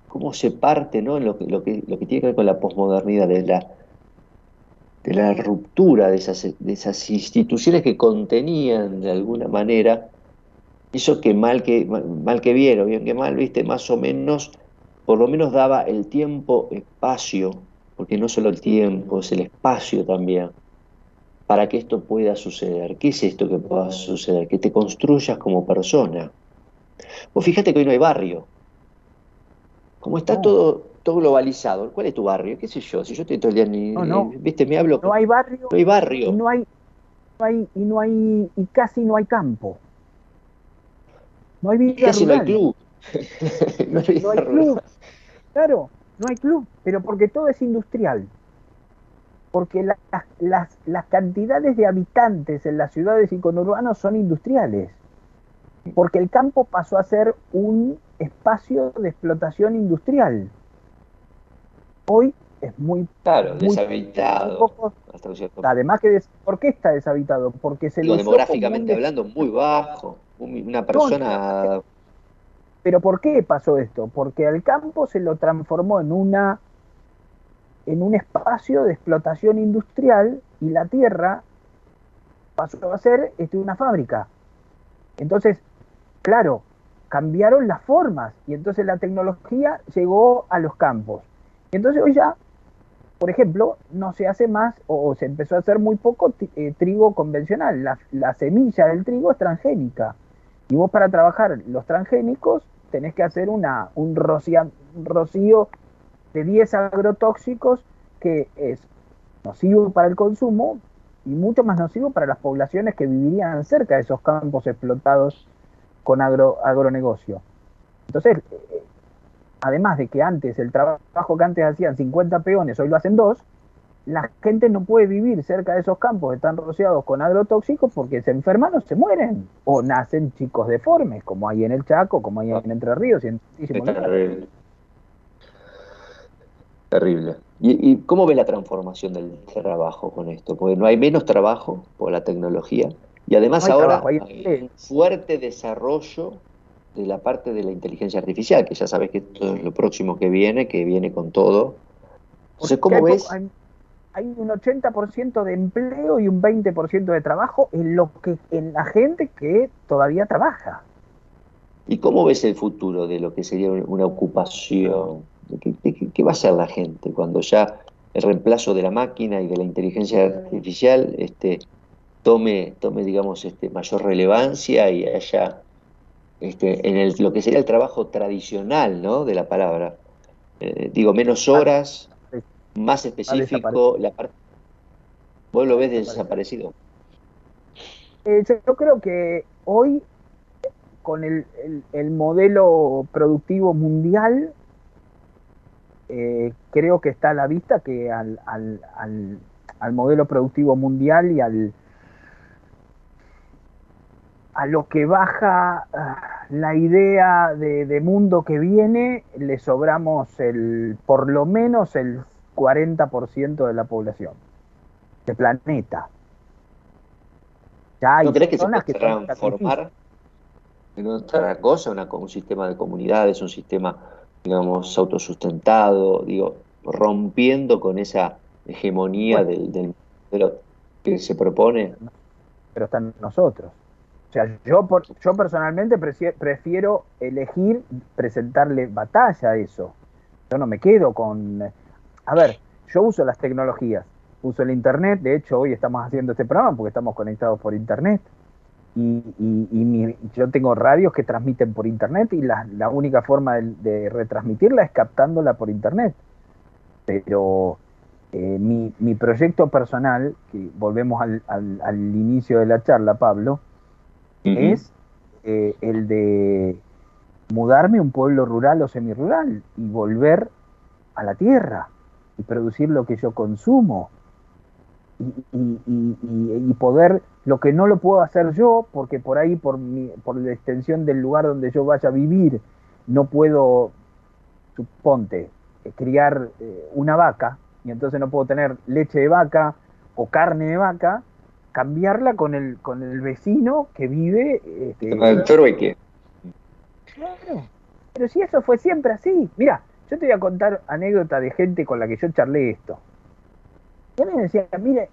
cómo se parte ¿no? en lo, que tiene que ver con la posmodernidad, de la de la ruptura de esas, de esas instituciones que contenían de alguna manera eso que mal que mal que bien o bien que mal, viste, más o menos, por lo menos daba el tiempo, espacio, porque no solo el tiempo, es el espacio también, para que esto pueda suceder. ¿Qué es esto que pueda suceder? Que te construyas como persona. Vos fíjate que hoy no hay barrio. Como está todo globalizado. ¿Cuál es tu barrio? ¿Qué sé yo? Si yo estoy todo el día ni, no, viste, me hablo. No hay barrio. No hay barrio. Y no hay, no hay, y no hay, y casi no hay campo. No hay vida Casi no hay club. no, hay, club. Claro, no hay club, pero porque todo es industrial. Porque las, las cantidades de habitantes en las ciudades y conurbanos son industriales. Porque el campo pasó a ser un espacio de explotación industrial hoy es muy... Claro, deshabitado. además que, ¿por qué está deshabitado? Porque se Digo, demográficamente hablando, muy bajo. Una persona... pero ¿por qué pasó esto? Porque al campo se lo transformó en una en un espacio de explotación industrial y la tierra pasó a ser este, una fábrica. Entonces, claro, cambiaron las formas y entonces la tecnología llegó a los campos. Entonces hoy ya, por ejemplo, no se hace más o, se empezó a hacer muy poco eh, trigo convencional. La, semilla del trigo es transgénica. Y vos para trabajar los transgénicos tenés que hacer una, un, rocío de 10 agrotóxicos que es nocivo para el consumo y mucho más nocivo para las poblaciones que vivirían cerca de esos campos explotados con agro, agronegocio. Entonces, eh, además de que antes el trabajo que antes hacían 50 peones, hoy lo hacen dos, la gente no puede vivir cerca de esos campos que están rociados con agrotóxicos porque se enferman o se mueren. O nacen chicos deformes, como hay en el Chaco, como hay en Entre Ríos y en Terrible. Terrible. ¿Y, cómo ve la transformación del trabajo con esto? Porque no hay menos trabajo por la tecnología y además ahora hay un fuerte desarrollo de la parte de la inteligencia artificial, que ya sabes que esto es lo próximo que viene, que viene con todo. Entonces, ¿cómo ves? hay un 80% de empleo y un 20% de trabajo en, lo que, en la gente que todavía trabaja. ¿Y cómo ves el futuro de lo que sería una ocupación? ¿Qué, va a hacer la gente cuando ya el reemplazo de la máquina y de la inteligencia artificial este, tome, tome digamos, este, mayor relevancia y haya este, en el, lo que sería el trabajo tradicional ¿no? de la palabra? Eh, digo, menos horas, más específico, la parte... ¿Vos lo ves desaparecido? Eh, yo creo que hoy, con el, modelo productivo mundial, eh, creo que está a la vista que al, al, al, modelo productivo mundial y al a lo que baja ah, la idea de, de, mundo que viene, le sobramos el, por lo menos el 40% de la población de planeta. Ya hay ¿No crees que se puede transformar en otra cosa, una, un sistema de comunidades, un sistema, digamos, autosustentado, digo, rompiendo con esa hegemonía del, del, que se propone? Pero están nosotros. O sea, yo, por, yo personalmente prefiero elegir presentarle batalla a eso. Yo no me quedo con a ver, yo uso las tecnologías, uso el Internet, de hecho hoy estamos haciendo este programa porque estamos conectados por Internet. Y, yo tengo radios que transmiten por Internet y la, única forma de, retransmitirla es captándola por Internet. Pero eh, mi, proyecto personal, que volvemos al, inicio de la charla, Pablo, es eh, el de mudarme a un pueblo rural o semirural y volver a la tierra y producir lo que yo consumo y, poder lo que no lo puedo hacer yo porque por ahí por mi, por la extensión del lugar donde yo vaya a vivir no puedo suponte eh, criar eh, una vaca y entonces no puedo tener leche de vaca o carne de vaca cambiarla con el con el vecino que vive este, el claro pero si eso fue siempre así mira yo te voy a contar anécdota de gente con la que yo charlé esto. Y a mí me decían, mire,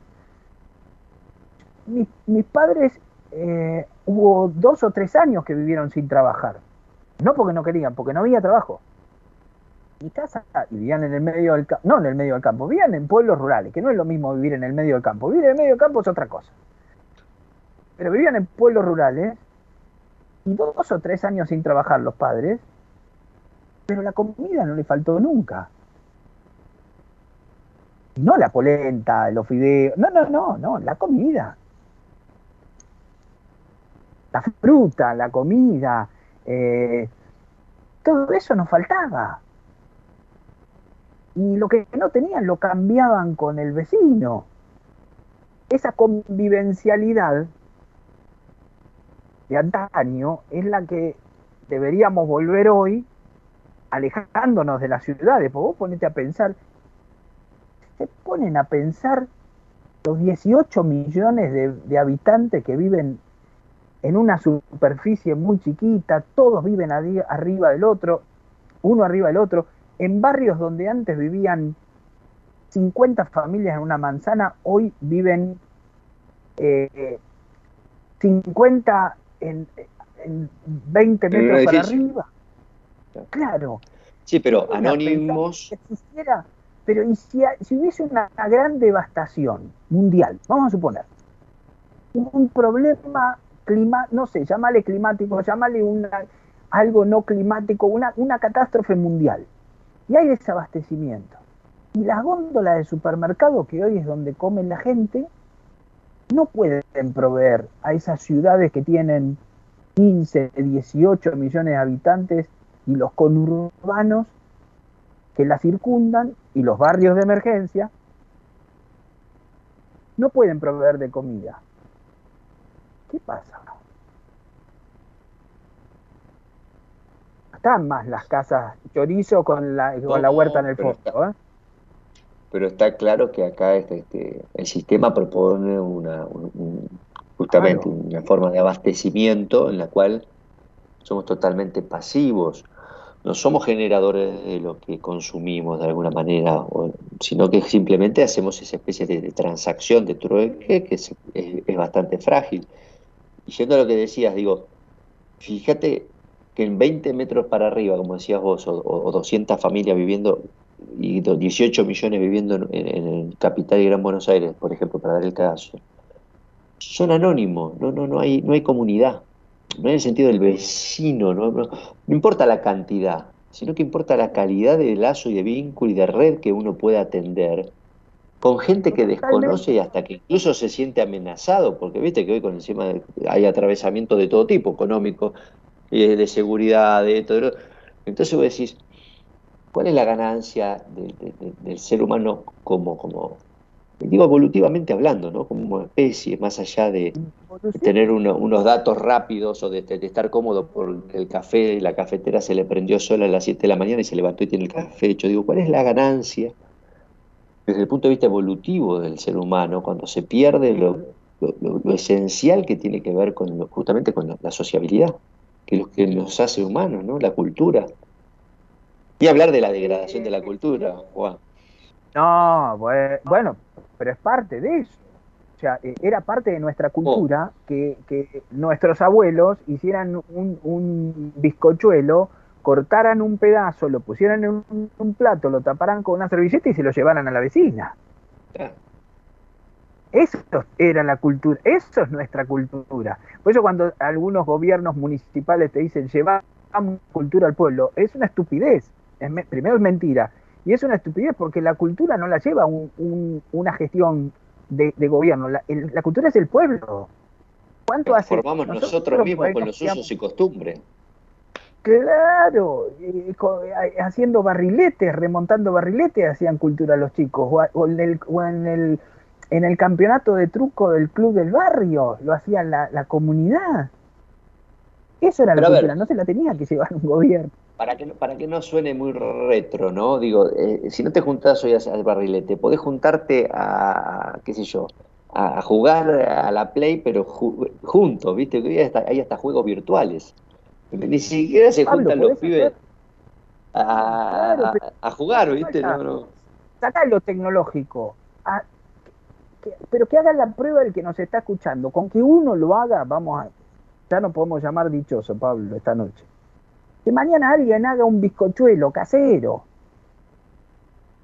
mis, padres eh, hubo dos o tres años que vivieron sin trabajar. No porque no querían, porque no había trabajo. Mi casa, vivían en el medio del campo, no en el medio del campo, vivían en pueblos rurales, que no es lo mismo vivir en el medio del campo. Vivir en el medio del campo es otra cosa. Pero vivían en pueblos rurales y dos o tres años sin trabajar los padres, pero la comida no le faltó nunca. No la polenta, los fideos, no, no, no, no, la comida. La fruta, la comida, eh, todo eso nos faltaba. Y lo que no tenían lo cambiaban con el vecino. Esa convivencialidad de antaño es la que deberíamos volver hoy alejándonos de las ciudades, porque vos ponete a pensar, se ponen a pensar los 18 millones de, habitantes que viven en una superficie muy chiquita, todos viven arriba del otro, uno arriba del otro, en barrios donde antes vivían 50 familias en una manzana, hoy viven 50 eh, en, 20 metros para arriba. Claro. Sí, pero anónimos. pero ¿y si, hubiese una, gran devastación mundial, vamos a suponer, un problema clima, no sé, llámale climático, llámale una, algo no climático, una, una catástrofe mundial, y hay desabastecimiento. Y las góndolas de supermercado, que hoy es donde comen la gente, no pueden proveer a esas ciudades que tienen 15, 18 millones de habitantes y los conurbanos que la circundan y los barrios de emergencia no pueden proveer de comida. ¿Qué pasa? Están más las casas chorizo con la, con la huerta en el fondo. ¿eh? Pero está claro que acá este, este el sistema propone una, justamente una forma de abastecimiento en la cual somos totalmente pasivos no somos generadores de lo que consumimos de alguna manera, sino que simplemente hacemos esa especie de, transacción de trueque que es, bastante frágil. Y yendo a lo que decías, digo, fíjate que en 20 metros para arriba, como decías vos, o, 200 familias viviendo y 18 millones viviendo en, el capital y Gran Buenos Aires, por ejemplo, para dar el caso, son anónimos, no, no, no, hay, no hay comunidad no en el sentido del vecino, no, no, importa la cantidad, sino que importa la calidad de lazo y de vínculo y de red que uno puede atender con gente que desconoce y hasta que incluso se siente amenazado, porque viste que hoy con encima hay atravesamiento de todo tipo, económico, eh, de seguridad, de todo. Entonces vos decís, ¿cuál es la ganancia del ser humano como, como, digo evolutivamente hablando, ¿no? como especie, más allá de, tener unos datos rápidos o de, estar cómodo porque el café, la cafetera se le prendió sola a las 7 de la mañana y se levantó y tiene el café hecho. Digo, ¿cuál es la ganancia desde el punto de vista evolutivo del ser humano cuando se pierde lo, esencial que tiene que ver con justamente con la, sociabilidad, que es lo que nos hace humanos, ¿no? la cultura? Y hablar de la degradación de la cultura, Juan. No, bueno, pero es parte de eso. O sea, eh, era parte de nuestra cultura que, nuestros abuelos hicieran un, bizcochuelo, cortaran un pedazo, lo pusieran en un, plato, lo taparan con una servilleta y se lo llevaran a la vecina. Eso era la cultura, eso es nuestra cultura. Por eso cuando algunos gobiernos municipales te dicen llevar cultura al pueblo, es una estupidez. primero es mentira. Y es una estupidez porque la cultura no la lleva una gestión de, gobierno. La, cultura es el pueblo. ¿Cuánto hace? Formamos nosotros, mismos con los usos y costumbres. Claro, haciendo barriletes, remontando barriletes, hacían cultura los chicos, o, en, el, en, el, en el campeonato de truco del club del barrio, lo hacían la, la comunidad. Eso era la cultura, no se la tenía que llevar un gobierno para que, para que no suene muy retro, ¿no? Digo, eh, si no te juntás hoy al barrilete, podés juntarte a, qué sé yo, a, jugar a la Play, pero juntos, ¿viste? Hoy hay hasta juegos virtuales. Ni siquiera se juntan los pibes a, jugar, ¿viste? No, no. Saca lo tecnológico. Pero que haga la prueba el que nos está escuchando. Con que uno lo haga, vamos a... Ya no podemos llamar dichoso, Pablo, esta noche que mañana alguien haga un bizcochuelo casero.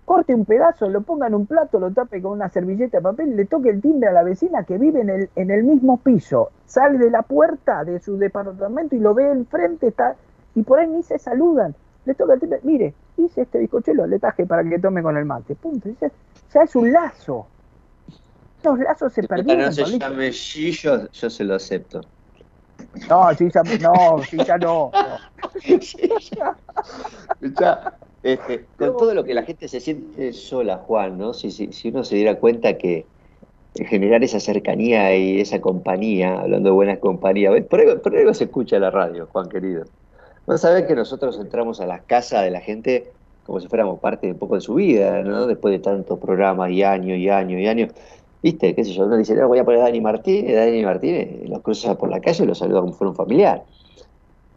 Corte un pedazo, lo ponga en un plato, lo tape con una servilleta de papel, le toque el timbre a la vecina que vive en el, en el mismo piso. Sale de la puerta de su departamento y lo ve enfrente, está, y por ahí ni se saludan. Le toca el timbre, mire, hice este bizcochuelo, le traje para que tome con el mate. Punto. Ya es un lazo. Estos lazos se perdieron. No se llame yo, yo se lo acepto. No, ya, no, sí, ya no. Este, con todo lo que la gente se siente sola, Juan, ¿no? Si, si, si uno se diera cuenta que generar esa cercanía y esa compañía, hablando de buenas compañías, por algo, se escucha la radio, Juan querido. Vos sabés que nosotros entramos a la casa de la gente como si fuéramos parte de un poco de su vida, ¿no? Después de tantos programas y años y años y años. ¿Viste? ¿Qué sé yo? Uno dice, no, voy a poner a Dani Martínez, Dani Martínez, los cruza por la calle y los saluda como fuera un familiar.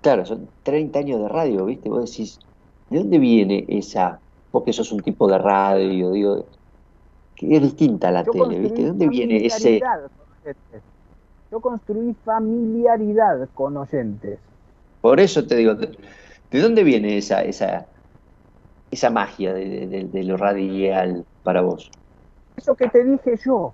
Claro, son 30 años de radio, ¿viste? Vos decís, ¿de dónde viene esa? Vos que sos un tipo de radio, digo, que es distinta a la tele, ¿viste? ¿De dónde viene ese...? Yo construí familiaridad con oyentes. Por eso te digo, ¿de dónde viene esa, esa, esa magia de lo radial para vos? Eso que te dije yo,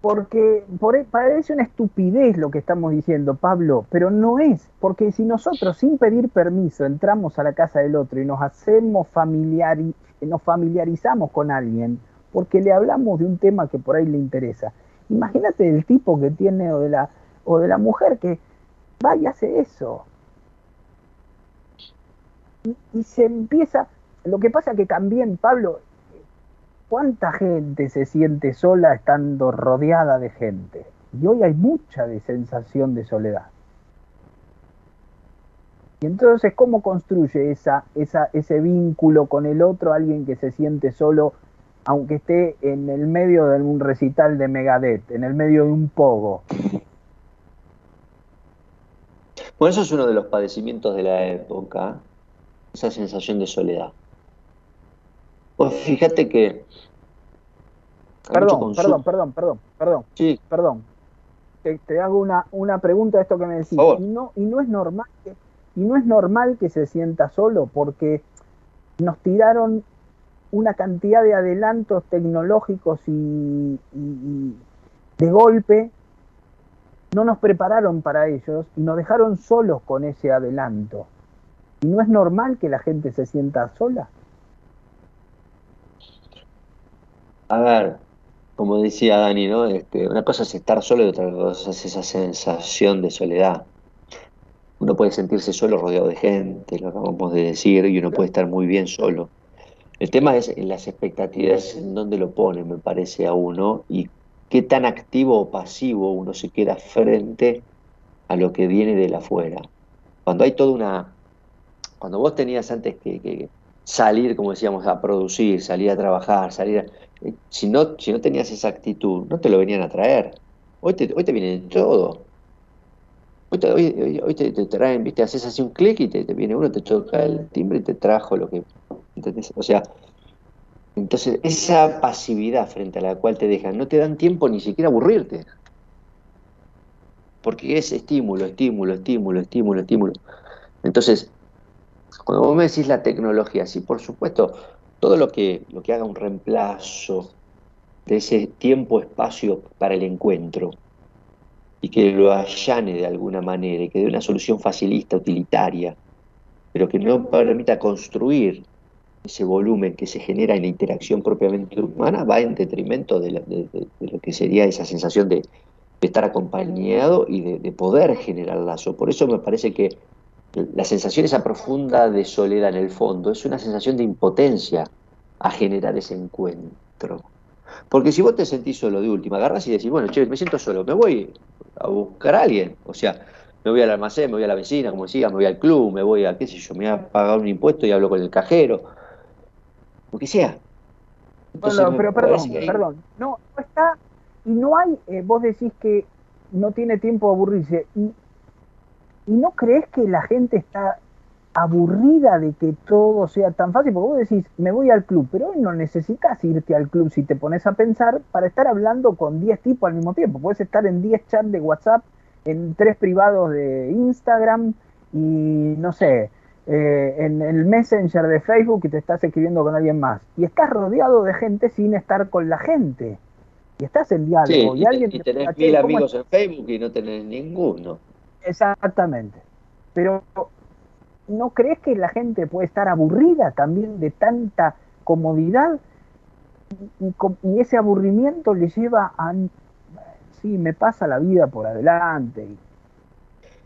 porque por, e, parece una estupidez lo que estamos diciendo, Pablo, pero no es, porque si nosotros sin pedir permiso entramos a la casa del otro y nos hacemos familiar, nos familiarizamos con alguien, porque le hablamos de un tema que por ahí le interesa. Imagínate el tipo que tiene o de la, o de la mujer que va y hace eso. y se empieza, lo que pasa que también, Pablo, ¿Cuánta gente se siente sola estando rodeada de gente? Y hoy hay mucha de sensación de soledad. Y entonces, ¿cómo construye esa, ese vínculo con el otro alguien que se siente solo, aunque esté en el medio de un recital de Megadeth, en el medio de un pogo? Bueno, eso es uno de los padecimientos de la época, esa sensación de soledad. Pues fíjate que. Perdón, perdón, perdón, perdón, perdón. Sí. Perdón. Te, te, hago una, una pregunta de esto que me decís. Y no, y no es normal que y no es normal que se sienta solo porque nos tiraron una cantidad de adelantos tecnológicos y, de golpe no nos prepararon para ellos y nos dejaron solos con ese adelanto. ¿Y no es normal que la gente se sienta sola? A ver, como decía Dani, ¿no? Este, una cosa es estar solo y otra cosa es esa sensación de soledad. Uno puede sentirse solo rodeado de gente, lo acabamos de decir, y uno puede estar muy bien solo. El tema es en las expectativas en dónde lo pone, me parece, a uno y qué tan activo o pasivo uno se queda frente a lo que viene de la afuera. Cuando hay toda una. Cuando vos tenías antes que, salir, como decíamos, a producir, salir a trabajar, salir a, si, no, si no tenías esa actitud, no te lo venían a traer. Hoy te, hoy te viene todo. Hoy te, te, traen, viste, haces así un clic y te, viene uno, te toca el timbre y te trajo lo que. ¿entendés? O sea, entonces esa pasividad frente a la cual te dejan, no te dan tiempo ni siquiera aburrirte. Porque es estímulo, estímulo, estímulo, estímulo, estímulo. Entonces, cuando vos me decís la tecnología, sí, por supuesto, todo lo que, lo que haga un reemplazo de ese tiempo-espacio para el encuentro, y que lo allane de alguna manera y que dé una solución facilista, utilitaria, pero que no permita construir ese volumen que se genera en la interacción propiamente humana, va en detrimento de, lo que sería esa sensación de, estar acompañado y de, poder generar lazo. Por eso me parece que la sensación esa profunda de soledad en el fondo es una sensación de impotencia a generar ese encuentro. Porque si vos te sentís solo de última, agarras y decís, bueno, che, me siento solo, me voy a buscar a alguien. O sea, me voy al almacén, me voy a la vecina, como decía, me voy al club, me voy a, qué sé yo, me voy a pagar un impuesto y hablo con el cajero. Lo que sea. pero perdón, perdón. No, no está, y no hay, eh, vos decís que no tiene tiempo de aburrirse. Y, ¿Y no crees que la gente está aburrida de que todo sea tan fácil, porque vos decís, me voy al club, pero hoy no necesitas irte al club si te pones a pensar para estar hablando con 10 tipos al mismo tiempo. Puedes estar en 10 chats de WhatsApp, en 3 privados de Instagram y no sé, eh, en el Messenger de Facebook y te estás escribiendo con alguien más. Y estás rodeado de gente sin estar con la gente. Y estás en diálogo. y, alguien y tenés mil amigos en Facebook y no tenés ninguno. Exactamente. Pero ¿no crees que la gente puede estar aburrida también de tanta comodidad? Y, ese aburrimiento le lleva a, sí, me pasa la vida por adelante.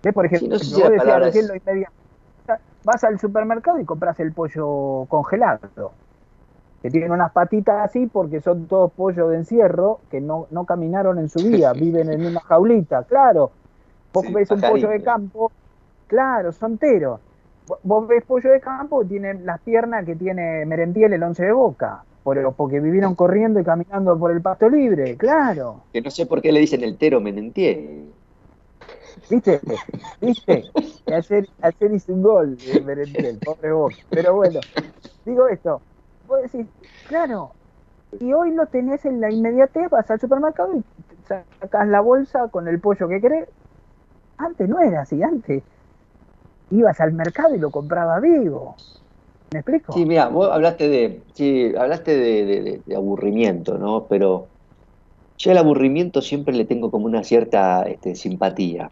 ¿Ves? Por ejemplo, vas al supermercado y compras el pollo congelado, que tiene unas patitas así porque son todos pollos de encierro que no, no caminaron en su vida, viven en una jaulita, claro. Vos ves un pollo de campo, claro, son enteros vos ves pollo de campo, tiene las piernas que tiene Merentiel el once de boca, porque vivieron corriendo y caminando por el pasto libre, claro. Que no sé por qué le dicen el tero Merentiel. ¿Viste? ¿Viste? Ayer, ayer hizo un gol de Merentiel, pobre boca. Pero bueno, digo esto, vos decís, claro, y hoy lo tenés en la inmediatez, vas al supermercado y sacas la bolsa con el pollo que querés. Antes no era así, antes ibas al mercado y lo compraba vivo. ¿Me explico? Sí, mira, vos hablaste de, sí, hablaste de, aburrimiento, ¿no? Pero yo al aburrimiento siempre le tengo como una cierta este, simpatía.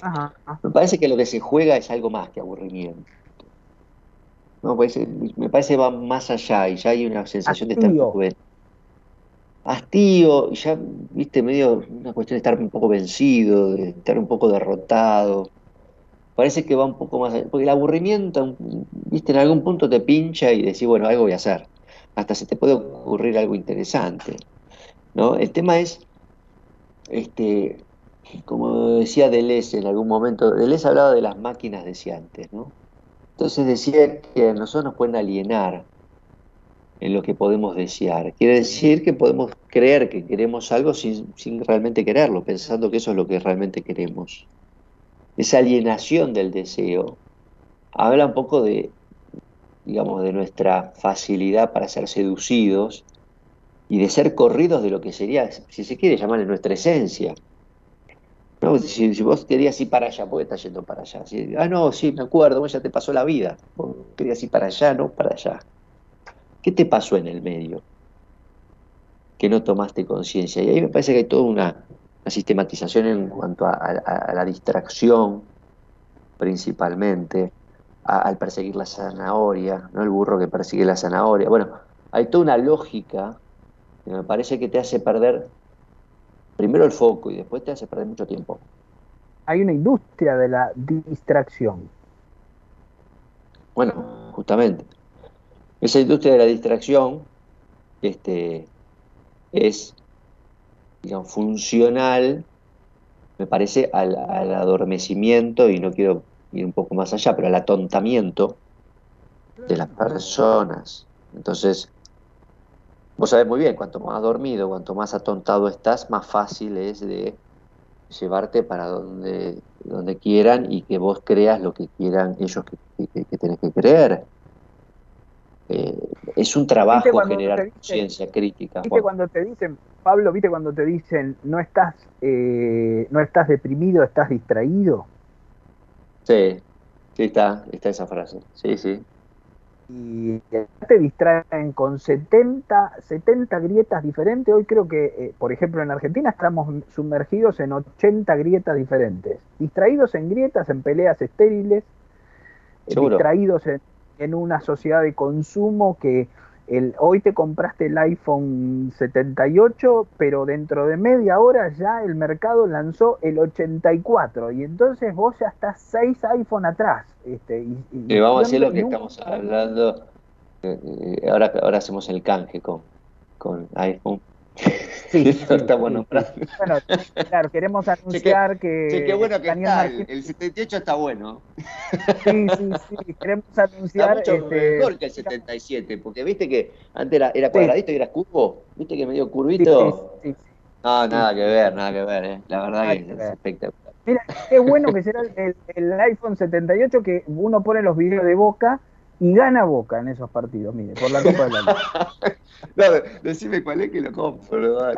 Ajá. Me parece que lo que se juega es algo más que aburrimiento. No, pues, me parece que va más allá y ya hay una sensación de estar hastío, y ya, viste, medio una cuestión de estar un poco vencido, de estar un poco derrotado parece que va un poco más porque el aburrimiento, viste, en algún punto te pincha y decís, bueno, algo voy a hacer. hasta se te puede ocurrir algo interesante. ¿no? El tema es, este, como decía Deleuze en algún momento, Deleuze hablaba de las máquinas deseantes, ¿no? Entonces decía que nosotros nos pueden alienar en lo que podemos desear. Quiere decir que podemos creer que queremos algo sin, sin realmente quererlo, pensando que eso es lo que realmente queremos. Esa alienación del deseo habla un poco de, digamos, de nuestra facilidad para ser seducidos y de ser corridos de lo que sería, si se quiere llamar, nuestra esencia. Si, vos querías ir para allá, ¿por qué estás yendo para allá? ah, no, sí, me acuerdo, ya te pasó la vida. Vos querías ir para allá, no para allá. ¿Qué te pasó en el medio? Que no tomaste conciencia. Y ahí me parece que hay toda una, sistematización en cuanto a, la distracción, principalmente, al perseguir la zanahoria, ¿no? El burro que persigue la zanahoria. Bueno, hay toda una lógica que me parece que te hace perder primero el foco y después te hace perder mucho tiempo. Hay una industria de la distracción. Bueno, justamente. Esa industria de la distracción este, es digamos, funcional, me parece, al, adormecimiento, y no quiero ir un poco más allá, pero al atontamiento de las personas. Entonces, vos sabés muy bien, cuanto más dormido, cuanto más atontado estás, más fácil es de llevarte para donde, donde quieran y que vos creas lo que quieran ellos que, tenés que creer. Eh, es un trabajo generar conciencia crítica. ¿Viste cuando te dicen, Pablo, viste cuando te dicen no estás, eh, no estás deprimido, estás distraído? Sí, sí está, está esa frase. Sí, sí y te distraen con 70, 70 grietas diferentes. Hoy creo que, eh, por ejemplo, en Argentina estamos sumergidos en 80 grietas diferentes. Distraídos en grietas, en peleas estériles, eh, distraídos en, en, una sociedad de consumo que el, hoy te compraste el iPhone 78, pero dentro de media hora ya el mercado lanzó el 84 y entonces vos ya estás 6 iPhone atrás. Este, y, vamos a decir lo que estamos hablando. Eh, eh, ahora, ahora hacemos el canje con, con iPhone. Sí, estamos Bueno, claro, queremos anunciar que. Sí, qué bueno que está. El, 78 está bueno. Sí, sí, sí. Queremos anunciar. Está mucho este, mejor que el 77, porque viste que antes era, era cuadradito y era curvo. Viste que medio curvito. Sí, No, nada que ver, nada que ver. Eh. La verdad que, es espectacular. Mira, qué bueno que será el, el, iPhone 78 que uno pone los videos de Boca y gana Boca en esos partidos, mire, por la Copa de la no, decime cuál es que lo compro,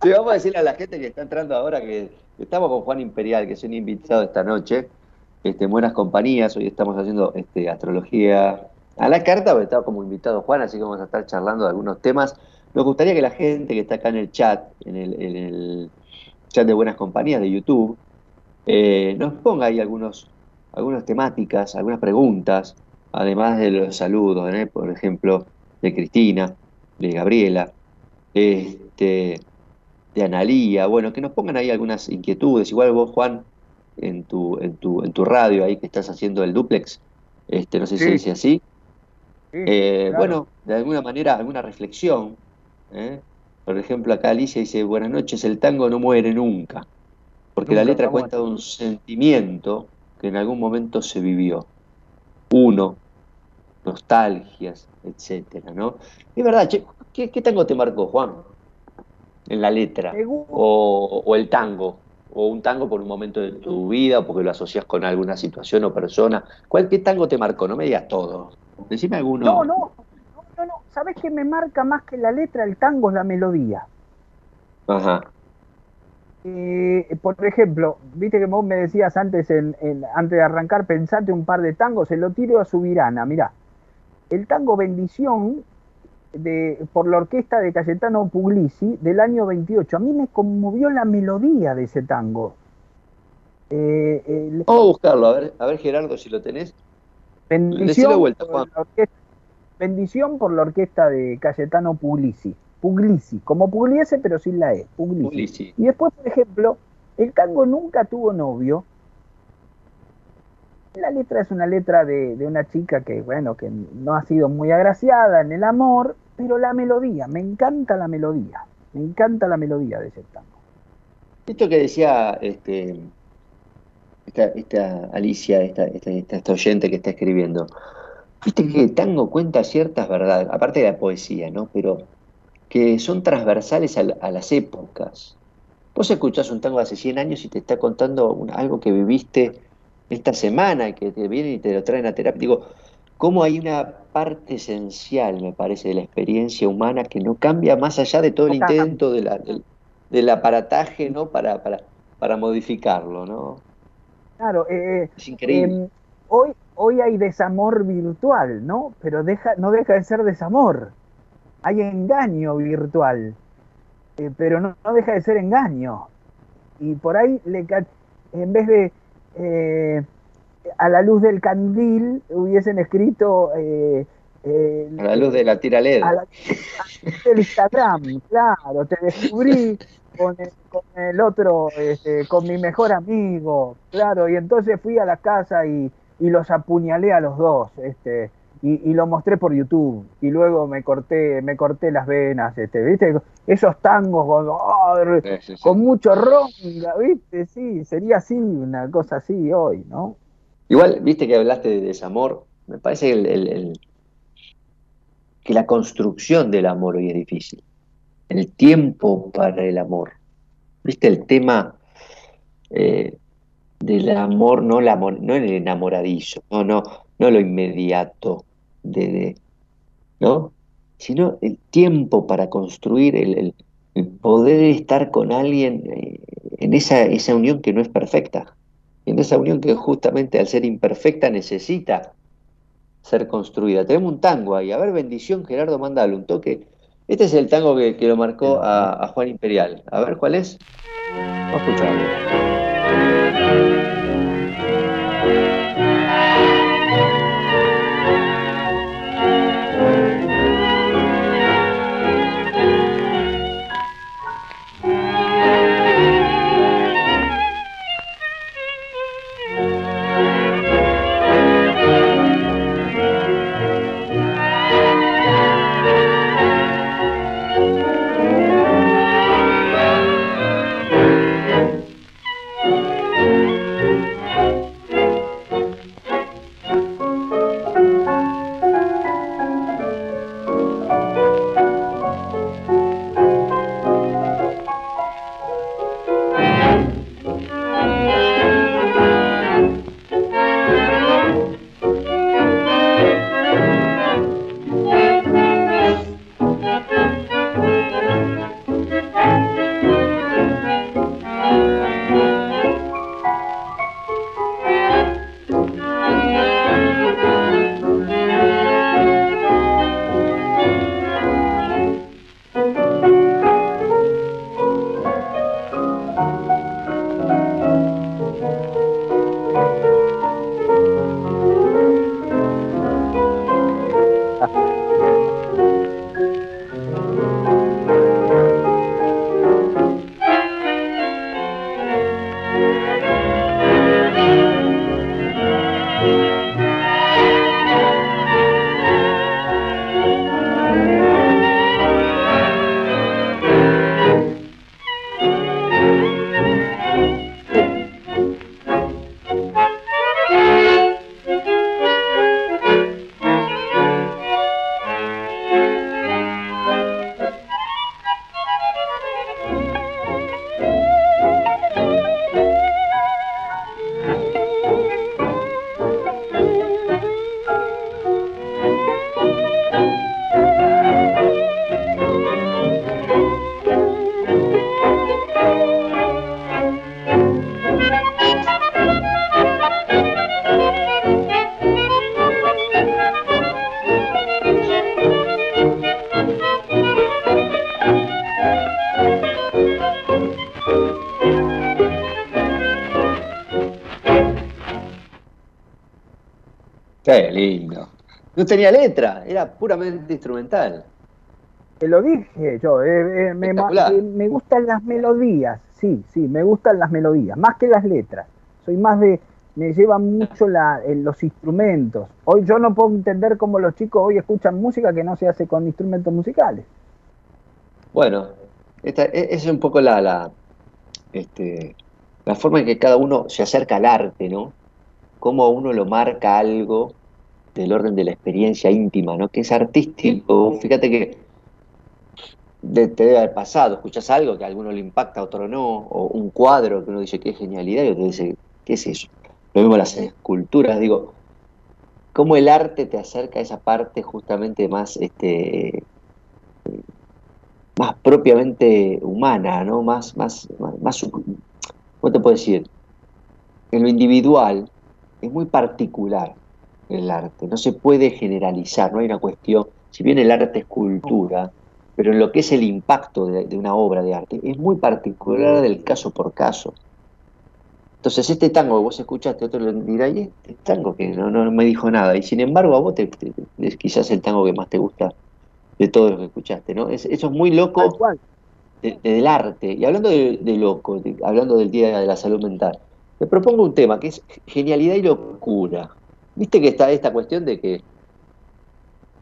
sí, vamos a decirle a la gente que está entrando ahora que estamos con Juan Imperial, que es un invitado esta noche, este, buenas compañías, hoy estamos haciendo este, astrología. A la carta, porque estaba como invitado Juan, así que vamos a estar charlando de algunos temas. Nos gustaría que la gente que está acá en el chat, en el, en el chat de Buenas Compañías de YouTube, eh, nos ponga ahí algunos, algunas temáticas, algunas preguntas, además de los saludos, ¿eh? por ejemplo, de Cristina, de Gabriela, este, de Analía, bueno, que nos pongan ahí algunas inquietudes, igual vos, Juan, en tu, en tu, en tu radio ahí que estás haciendo el duplex, este, no sé si dice así. Eh, bueno, de alguna manera, alguna reflexión, ¿eh? Por ejemplo, acá Alicia dice, buenas noches, el tango no muere nunca, porque la letra cuenta de un sentimiento que en algún momento se vivió. Uno, nostalgias, etcétera, ¿no? Es verdad, ¿qué, tango te marcó, Juan? En la letra. O, el tango. O un tango por un momento de tu vida, o porque lo asocias con alguna situación o persona. ¿Cuál, ¿Qué tango te marcó? No me digas todo. Decime alguno. No, no, no, no, ¿sabes qué me marca más que la letra? El tango es la melodía. Ajá. Eh, por ejemplo, viste que vos me decías antes, en, antes de arrancar, pensate un par de tangos, se lo tiro a Subirana, mirá. El tango Bendición, de, por la orquesta de Cayetano Puglisi, del año 28. A mí me conmovió la melodía de ese tango. Eh, Vamos a buscarlo, a ver, a ver Gerardo si lo tenés. Bendición, vuelta, Juan. Bendición por la orquesta de Cayetano Puglisi. Puglisi, como Pugliese pero sin la E, Puglisi. Y después, por ejemplo, el tango nunca tuvo novio. La letra es una letra de, de, una chica que, bueno, que no ha sido muy agraciada en el amor, pero la melodía, me encanta la melodía, me encanta la melodía de ese tango. Esto que decía este, esta, esta Alicia, esta, esta, esta, oyente que está escribiendo, viste que el tango cuenta ciertas verdades, aparte de la poesía, ¿no? Pero que son transversales a, a las épocas. Vos escuchás un tango de hace 100 años y te está contando algo que viviste esta semana, y que te vienen y te lo traen a terapia. Digo, cómo hay una parte esencial, me parece, de la experiencia humana que no cambia más allá de todo el intento de la, del, del, aparataje, ¿no? Para, para, para modificarlo, ¿no? Claro, eh, es increíble. Eh, hoy, hoy hay desamor virtual, ¿no? Pero deja, no deja de ser desamor. Hay engaño virtual, eh, pero no, no, deja de ser engaño. Y por ahí, le, en vez de eh, a la luz del candil hubiesen escrito... Eh, eh, a la luz de la tira LED. A la, del Instagram, claro, te descubrí con el, con el otro, este, con mi mejor amigo, claro, y entonces fui a la casa y, y los apuñalé a los dos, este, y, y, lo mostré por YouTube, y luego me corté, me corté las venas, este, ¿viste? Esos tangos con, oh, sí, sí, sí. con mucho ronga, ¿viste? Sí, sería así, una cosa así hoy, ¿no? Igual, viste que hablaste de desamor, me parece que, el, el, el, que la construcción del amor hoy es difícil. El tiempo para el amor. Viste el tema eh, del amor, no, la, no el enamoradizo, no, no, no lo inmediato, de, ¿no? sino el tiempo para construir, el, el poder estar con alguien eh, en esa, esa unión que no es perfecta en esa unión que justamente al ser imperfecta necesita ser construida. Tenemos un tango ahí. A ver, bendición, Gerardo, mándalo un toque. Este es el tango que, que lo marcó a, a, Juan Imperial. A ver, ¿cuál es? Vamos a escucharlo. Tenía letra, era puramente instrumental. Te lo dije yo, eh, eh, me, eh, me, gustan las melodías, sí, sí, me gustan las melodías, más que las letras. Soy más de, me lleva mucho la, los instrumentos. Hoy yo no puedo entender cómo los chicos hoy escuchan música que no se hace con instrumentos musicales. Bueno, esta, e, es un poco la, la, este, la forma en que cada uno se acerca al arte, ¿no? Cómo uno lo marca algo del orden de la experiencia íntima, ¿no? Que es artístico. Fíjate que te debe haber pasado, escuchas algo que a alguno le impacta, a otro no, o un cuadro que uno dice qué genialidad y otro dice, ¿qué es eso? Lo mismo las esculturas, digo, cómo el arte te acerca a esa parte justamente más, este, más propiamente humana, ¿no? Más, más, más, ¿cómo te puedo decir? En lo individual es muy particular el arte, no se puede generalizar, no hay una cuestión, si bien el arte es cultura, pero en lo que es el impacto de, una obra de arte es muy particular del caso por caso. Entonces, este tango que vos escuchaste, otro dirá, y este tango que no, no, me dijo nada, y sin embargo a vos te, es quizás el tango que más te gusta de todos los que escuchaste, ¿no? eso es muy loco del arte. Y hablando de, loco, hablando del Día de la Salud Mental, te propongo un tema que es genialidad y locura. Viste que está esta cuestión de que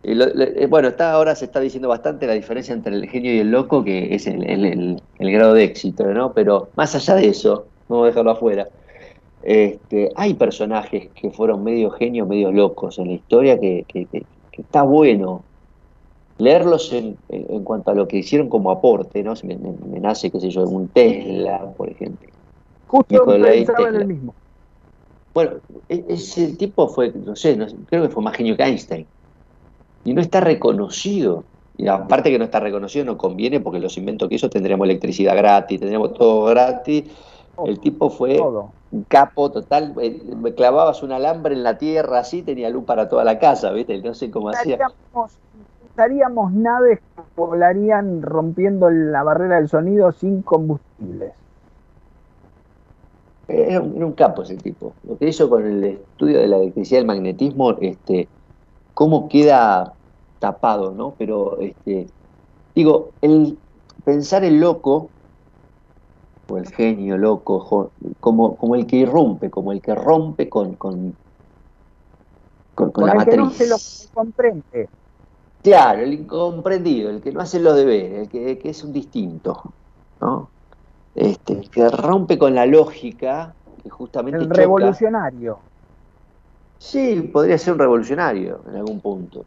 eh, bueno, está, ahora se está diciendo bastante la diferencia entre el genio y el loco, que es el, grado de éxito, ¿no? Pero más allá de eso, vamos a dejarlo afuera. Este, hay personajes que fueron medio genios, medio locos en la historia que, está bueno leerlos en, cuanto a lo que hicieron como aporte, ¿no? Me, me, nace, qué sé yo, un Tesla, por ejemplo. Justo pensaba en el mismo. Bueno, e, ese tipo fue, no sé, creo que fue más genio que Einstein y no está reconocido. Y aparte que no está reconocido no conviene porque los inventos que hizo tendríamos electricidad gratis, tendríamos todo gratis. El tipo fue un capo total, eh, me clavabas un alambre en la tierra así, tenía luz para toda la casa, ¿viste? No sé cómo hacía. Estaríamos naves que volarían rompiendo la barrera del sonido sin combustibles. Era un, era un capo ese tipo. Lo que hizo con el estudio de la electricidad y el magnetismo, este, cómo queda tapado, ¿no? Pero, este, digo, el pensar el loco, o el genio loco, como, como el que irrumpe, como el que rompe con, con, con, la matriz. Que no se lo comprende. Claro, el incomprendido, el que no hace los deberes, el que, que es un distinto, ¿no? Este, que rompe con la lógica, que justamente. El revolucionario. Sí, podría ser un revolucionario en algún punto.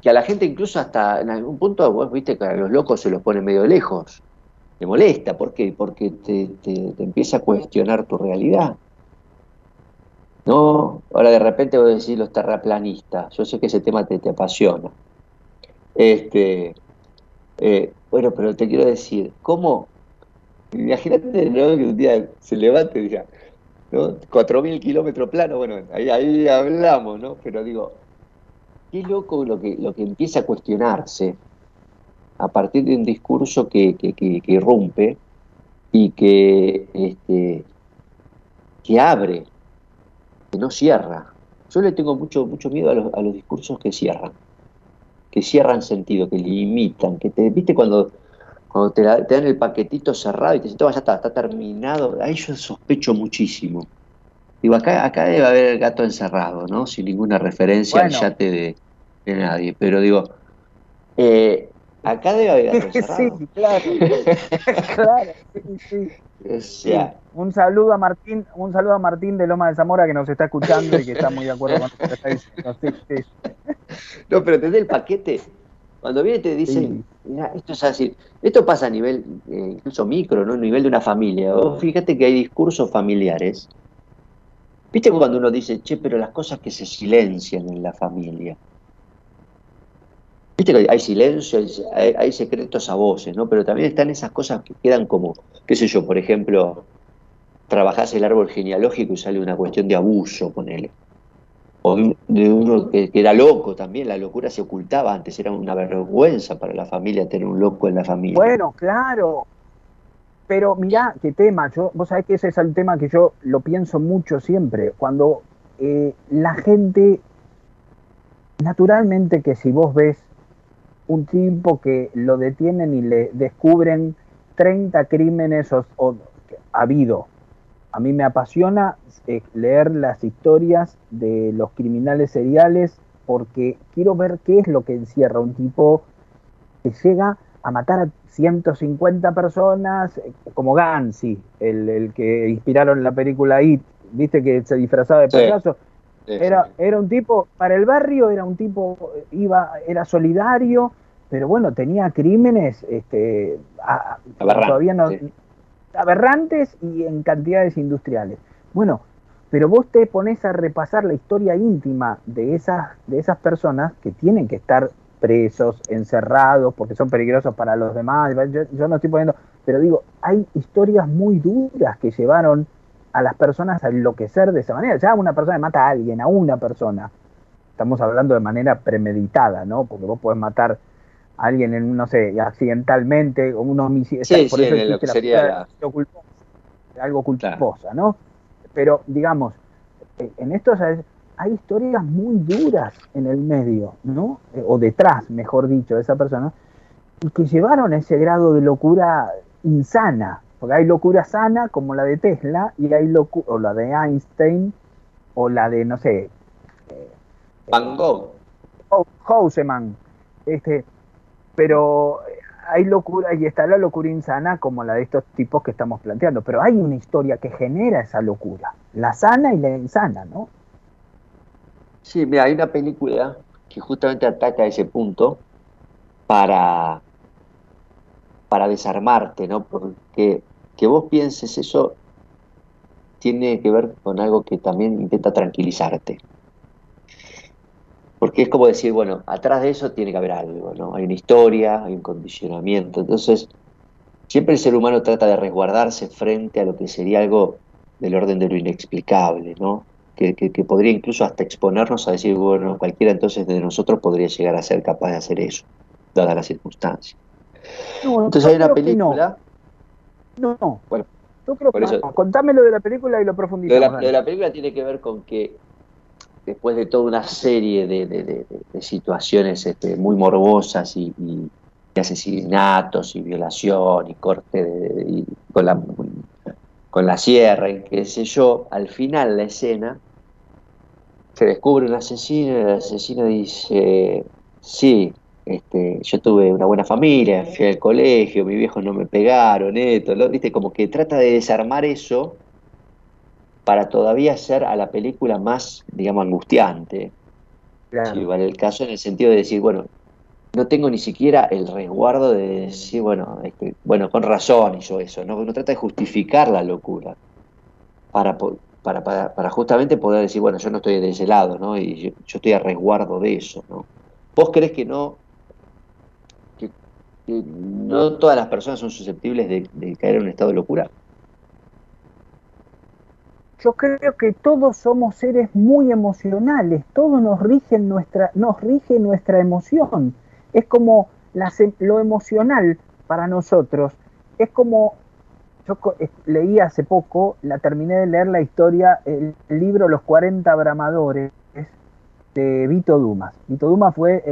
Que a la gente incluso hasta en algún punto, vos viste que a los locos se los pone medio lejos. Le molesta, ¿por qué? Porque te, empieza a cuestionar tu realidad. ¿No? Ahora de repente vos decís los terraplanistas. Yo sé que ese tema te, te apasiona. Este, eh, bueno, pero te quiero decir, ¿cómo? Imagínate que un día se levante y diga, ¿no? 4.000 kilómetros plano, bueno, ahí, hablamos, ¿no? Pero digo, qué loco lo que, lo que empieza a cuestionarse a partir de un discurso que, que, irrumpe y que, este, que abre, que no cierra. Yo le tengo mucho, mucho miedo a los, a los discursos que cierran, que cierran sentido, que limitan, que te, viste cuando cuando te, dan el paquetito cerrado y te dicen, ya está, está terminado, ahí yo sospecho muchísimo. Digo, acá, acá debe haber el gato encerrado, ¿no? Sin ninguna referencia al yate de, nadie. Pero digo, eh, acá debe haber gato encerrado. sí, claro. claro, sí, sí. Un saludo a Martín, un saludo a Martín de Loma de Zamora que nos está escuchando y que está muy de acuerdo con lo que está diciendo. No, pero tenés el paquete cuando viene te dicen, mira, esto es así, esto pasa a nivel eh, incluso micro, ¿no? A nivel de una familia. fíjate que hay discursos familiares. ¿Viste cuando uno dice, che, pero las cosas que se silencian en la familia? Viste que hay silencio, hay, secretos a voces, ¿no? Pero también están esas cosas que quedan como, qué sé yo, por ejemplo, trabajás el árbol genealógico y sale una cuestión de abuso, con él o de, uno que, era loco también, la locura se ocultaba antes, era una vergüenza para la familia tener un loco en la familia. Bueno, claro, pero mirá qué tema, yo, vos sabés que ese es el tema que yo lo pienso mucho siempre, cuando eh, la gente, naturalmente que si vos ves un tipo que lo detienen y le descubren 30 crímenes o, ha habido a mí me apasiona eh, leer las historias de los criminales seriales porque quiero ver qué es lo que encierra un tipo que llega a matar a 150 personas, eh, como Gansi, el, que inspiraron la película It, viste que se disfrazaba de payaso. era, era un tipo, para el barrio era un tipo, iba, era solidario, pero bueno, tenía crímenes este, todavía no, aberrantes y en cantidades industriales. Bueno, pero vos te pones a repasar la historia íntima de esas, de esas personas que tienen que estar presos, encerrados, porque son peligrosos para los demás. Yo, no estoy poniendo, pero digo, hay historias muy duras que llevaron a las personas a enloquecer de esa manera. Ya una persona mata a alguien, a una persona. Estamos hablando de manera premeditada, ¿no? Porque vos podés matar alguien, en, no sé, accidentalmente, o un homicidio. Sí, por eso sería algo culposa, ¿no? Pero, digamos, eh, en esto hay historias muy duras en el medio, ¿no? Eh, o detrás, mejor dicho, de esa persona, y que llevaron a ese grado de locura insana. Porque hay locura sana, como la de Tesla, y hay locura, o la de Einstein, o la de, no sé. Eh, Van Gogh. Houseman. Este, pero hay locura y está la locura insana como la de estos tipos que estamos planteando, pero hay una historia que genera esa locura, la sana y la insana, ¿no? Sí, mira, hay una película que justamente ataca ese punto para, para desarmarte, ¿no? Porque que vos pienses eso tiene que ver con algo que también intenta tranquilizarte. Porque es como decir, bueno, atrás de eso tiene que haber algo, ¿no? Hay una historia, hay un condicionamiento. Entonces, siempre el ser humano trata de resguardarse frente a lo que sería algo del orden de lo inexplicable, ¿no? Que, podría incluso hasta exponernos a decir, bueno, cualquiera entonces de nosotros podría llegar a ser capaz de hacer eso, dadas las circunstancias. entonces hay una película... No, no. Bueno, contame lo de la película y lo profundizamos. lo de la película tiene que ver con que después de toda una serie de, situaciones este, muy morbosas y, asesinatos y violación y corte con, la, sierra y qué sé yo, al final la escena se descubre un asesino y el asesino dice, sí, este, yo tuve una buena familia, fui al colegio, mis viejos no me pegaron, esto. Como que trata de desarmar eso para todavía hacer a la película más, digamos, angustiante. Claro. vale el caso en el sentido de decir, bueno, no tengo ni siquiera el resguardo de decir, bueno, este, bueno, con razón hizo eso, ¿no? no trata de justificar la locura para, para, para, justamente poder decir, bueno, yo no estoy de ese lado, ¿no? Y yo, estoy a resguardo de eso, ¿no? ¿Vos crees que no, que, no todas las personas son susceptibles de caer en un estado de locura? Yo creo que todos somos seres muy emocionales, todos nos rige nuestra, nos rige nuestra emoción. Es como lo emocional para nosotros, es como, yo leí hace poco, la terminé de leer la historia, el, libro Los 40 Bramadores de Vito Dumas. Vito Dumas fue,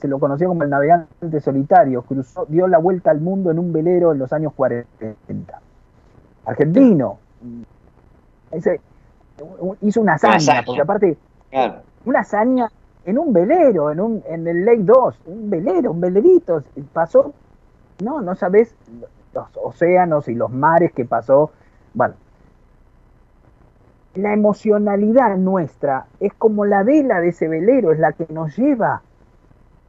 se lo conoció como el navegante solitario, cruzó, dio la vuelta al mundo en un velero en los años 40. Argentino, hizo una hazaña, porque aparte, una hazaña en un velero, en, un, en el Lake 2, un velero, un velerito, pasó, no, no sabes los océanos y los mares que pasó. Bueno, la emocionalidad nuestra es como la vela de ese velero, es la que nos lleva,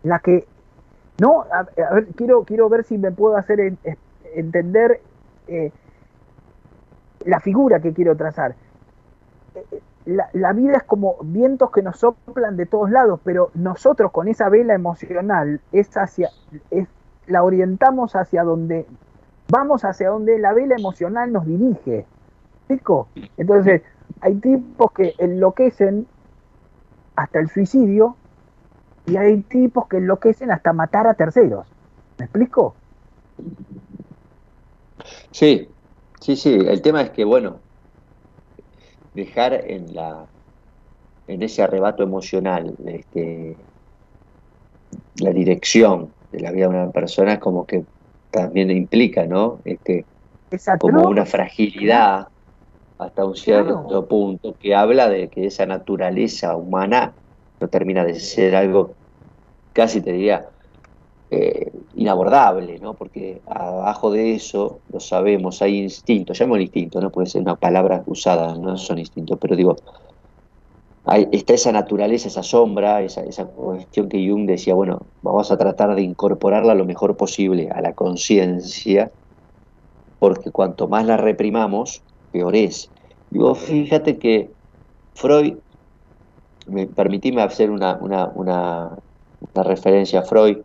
la que, no, a, ver, quiero, quiero ver si me puedo hacer entender eh, la figura que quiero trazar la, vida es como vientos que nos soplan de todos lados, pero nosotros con esa vela emocional es hacia, es, la orientamos hacia donde, vamos hacia donde la vela emocional nos dirige. ¿Pico? Entonces, hay tipos que enloquecen hasta el suicidio y hay tipos que enloquecen hasta matar a terceros. ¿Me explico? Sí, sí, sí. El tema es que, bueno, dejar en la en ese arrebato emocional este, la dirección de la vida de una persona es como que también implica, ¿no? Este, como una fragilidad hasta un cierto punto, que habla de que esa naturaleza humana no termina de ser algo, casi te diría, eh, inabordable, ¿no? Porque abajo de eso, lo sabemos, hay instintos, llamémoslo instinto, no puede ser una palabra usada, no son instintos, pero digo, hay, está esa naturaleza, esa sombra, esa, cuestión que Jung decía, bueno, vamos a tratar de incorporarla lo mejor posible a la conciencia, porque cuanto más la reprimamos, peor es. Digo, fíjate que Freud, me, hacer una, referencia a Freud,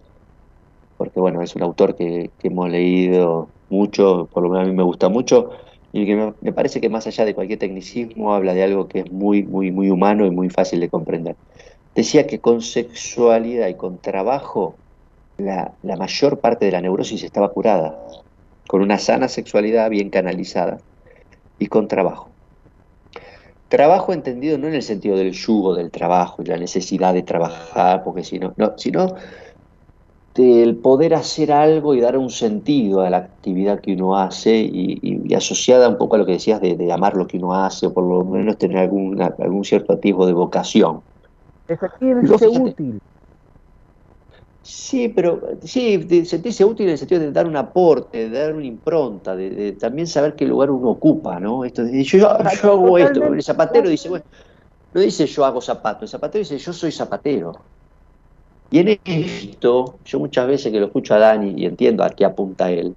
porque bueno, es un autor que, hemos leído mucho, por lo menos a mí me gusta mucho, y que me, parece que más allá de cualquier tecnicismo habla de algo que es muy, muy, muy humano y muy fácil de comprender. Decía que con sexualidad y con trabajo la, la mayor parte de la neurosis estaba curada con una sana sexualidad bien canalizada y con trabajo. Trabajo entendido no en el sentido del yugo del trabajo y la necesidad de trabajar, porque si no, no sino del poder hacer algo y dar un sentido a la actividad que uno hace y, asociada un poco a lo que decías de, amar lo que uno hace o por lo menos tener algún cierto atisbo de vocación. Efectivamente útil. Sí, pero sí, de sentirse útil en el sentido de dar un aporte, de dar una impronta, de, también saber qué lugar uno ocupa, ¿no? Esto, yo, yo, hago esto, el zapatero dice, bueno, no dice yo hago zapato, el zapatero dice yo soy zapatero. Y en esto, yo muchas veces que lo escucho a Dani y entiendo a qué apunta él,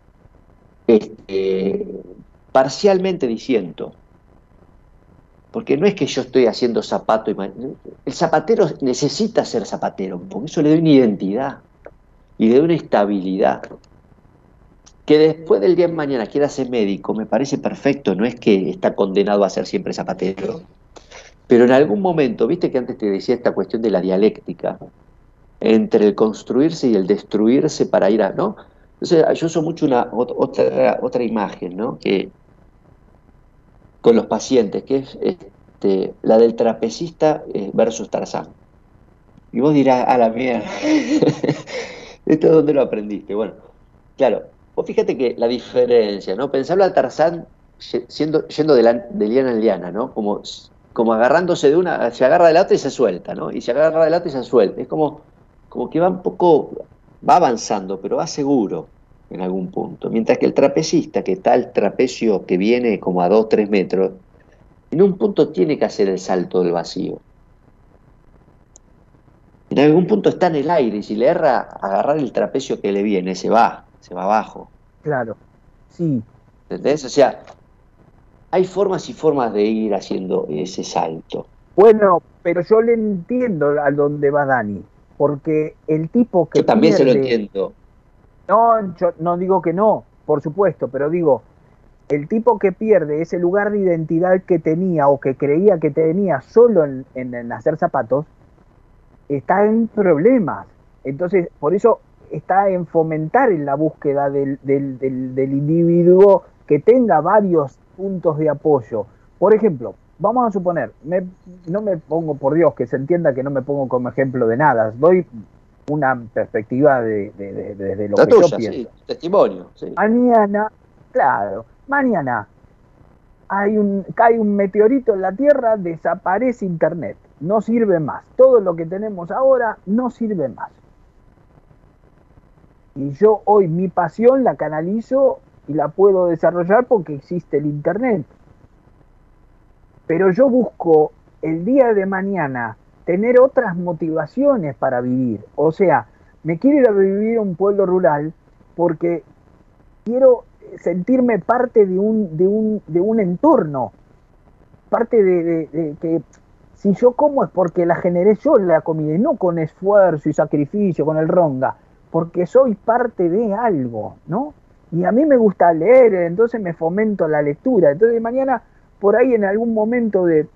este, parcialmente diciendo, porque no es que yo estoy haciendo zapato y el zapatero necesita ser zapatero, porque eso le da una identidad y le da una estabilidad. Que después del día de mañana quiera ser médico, me parece perfecto, no es que está condenado a ser siempre zapatero. Pero en algún momento, viste que antes te decía esta cuestión de la dialéctica, entre el construirse y el destruirse para ir a, ¿no? Entonces, yo uso mucho una otra, otra imagen, ¿no? Que con los pacientes, que es este, la del trapecista eh, versus Tarzán. Y vos dirás, a la mierda, ¿esto es donde lo aprendiste? Bueno, claro, vos fíjate que la diferencia, ¿no? Pensarlo a Tarzán siendo, yendo de, de liana en liana, ¿no? Como, como agarrándose de una, se agarra de la otra y se suelta, ¿no? Y se agarra de la otra y se suelta. Es como, como que va un poco, va avanzando, pero va seguro en algún punto. Mientras que el trapecista, que está el trapecio que viene como a 2, 3 metros, en un punto tiene que hacer el salto del vacío. En algún punto está en el aire y si le erra agarrar el trapecio que le viene, se va, se va abajo. Claro, sí. ¿Entendés? O sea, hay formas y formas de ir haciendo ese salto. Bueno, pero yo le entiendo a dónde va Dani, porque el tipo que... Yo también se lo entiendo no, yo no digo que no, por supuesto, pero digo, el tipo que pierde ese lugar de identidad que tenía o que creía que tenía solo en, hacer zapatos, está en problemas. Entonces, por eso está en fomentar en la búsqueda del, individuo que tenga varios puntos de apoyo. Por ejemplo, vamos a suponer, no me pongo por Dios, que se entienda que no me pongo como ejemplo de nada, doy una perspectiva de, de, lo que yo pienso. testimonio. Mañana, claro, mañana hay un, cae un meteorito en la Tierra, desaparece Internet, no sirve más. Todo lo que tenemos ahora no sirve más. Y yo hoy mi pasión la canalizo y la puedo desarrollar porque existe el Internet. Pero yo busco el día de mañana tener otras motivaciones para vivir. O sea, me quiero ir a vivir a un pueblo rural porque quiero sentirme parte de un, de un, de un entorno, parte de, que si yo como es porque la generé yo la comida y no con esfuerzo y sacrificio, con el ronga, porque soy parte de algo, ¿no? Y a mí me gusta leer, entonces me fomento la lectura. Entonces mañana, por ahí en algún momento de,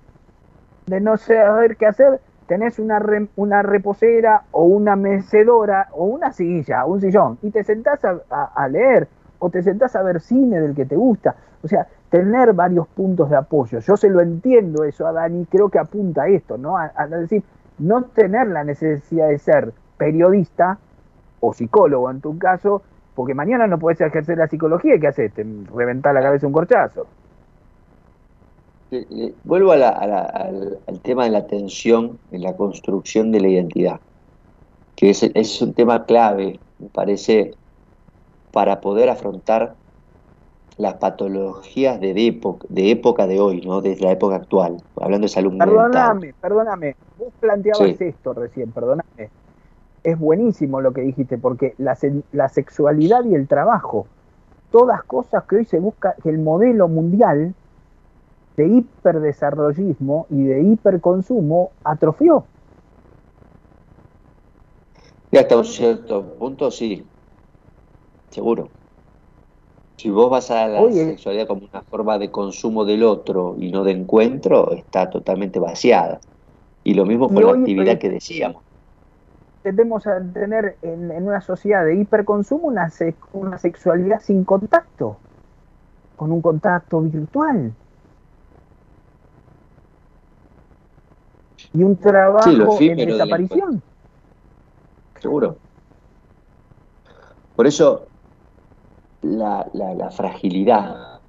no saber qué hacer, tenés una, una reposera o una mecedora o una silla, un sillón, y te sentás a, leer o te sentás a ver cine del que te gusta. O sea, tener varios puntos de apoyo. Yo se lo entiendo eso a Dani, creo que apunta a esto, ¿no? A, decir, no tener la necesidad de ser periodista o psicólogo en tu caso, porque mañana no puedes ejercer la psicología y ¿qué haces? Te reventar la cabeza un corchazo. Eh, vuelvo al, tema de la tensión en la construcción de la identidad, que es, es un tema clave, me parece, para poder afrontar las patologías de, época, de época de hoy, ¿no? Desde la época actual, hablando de salud Perdóname, perdóname, vos planteabas esto recién, perdóname. Es buenísimo lo que dijiste, porque la, la sexualidad y el trabajo, todas cosas que hoy se busca, que el modelo mundial de hiperdesarrollismo y de hiperconsumo atrofió. Y hasta un cierto punto sí, seguro. Si vos vas a la sexualidad como una forma de consumo del otro y no de encuentro, está totalmente vaciada. Y lo mismo con la actividad que decíamos. Tendemos a tener en, una sociedad de hiperconsumo una, una sexualidad sin contacto, con un contacto virtual. Y un trabajo en desaparición. Seguro. Por eso la, la, fragilidad,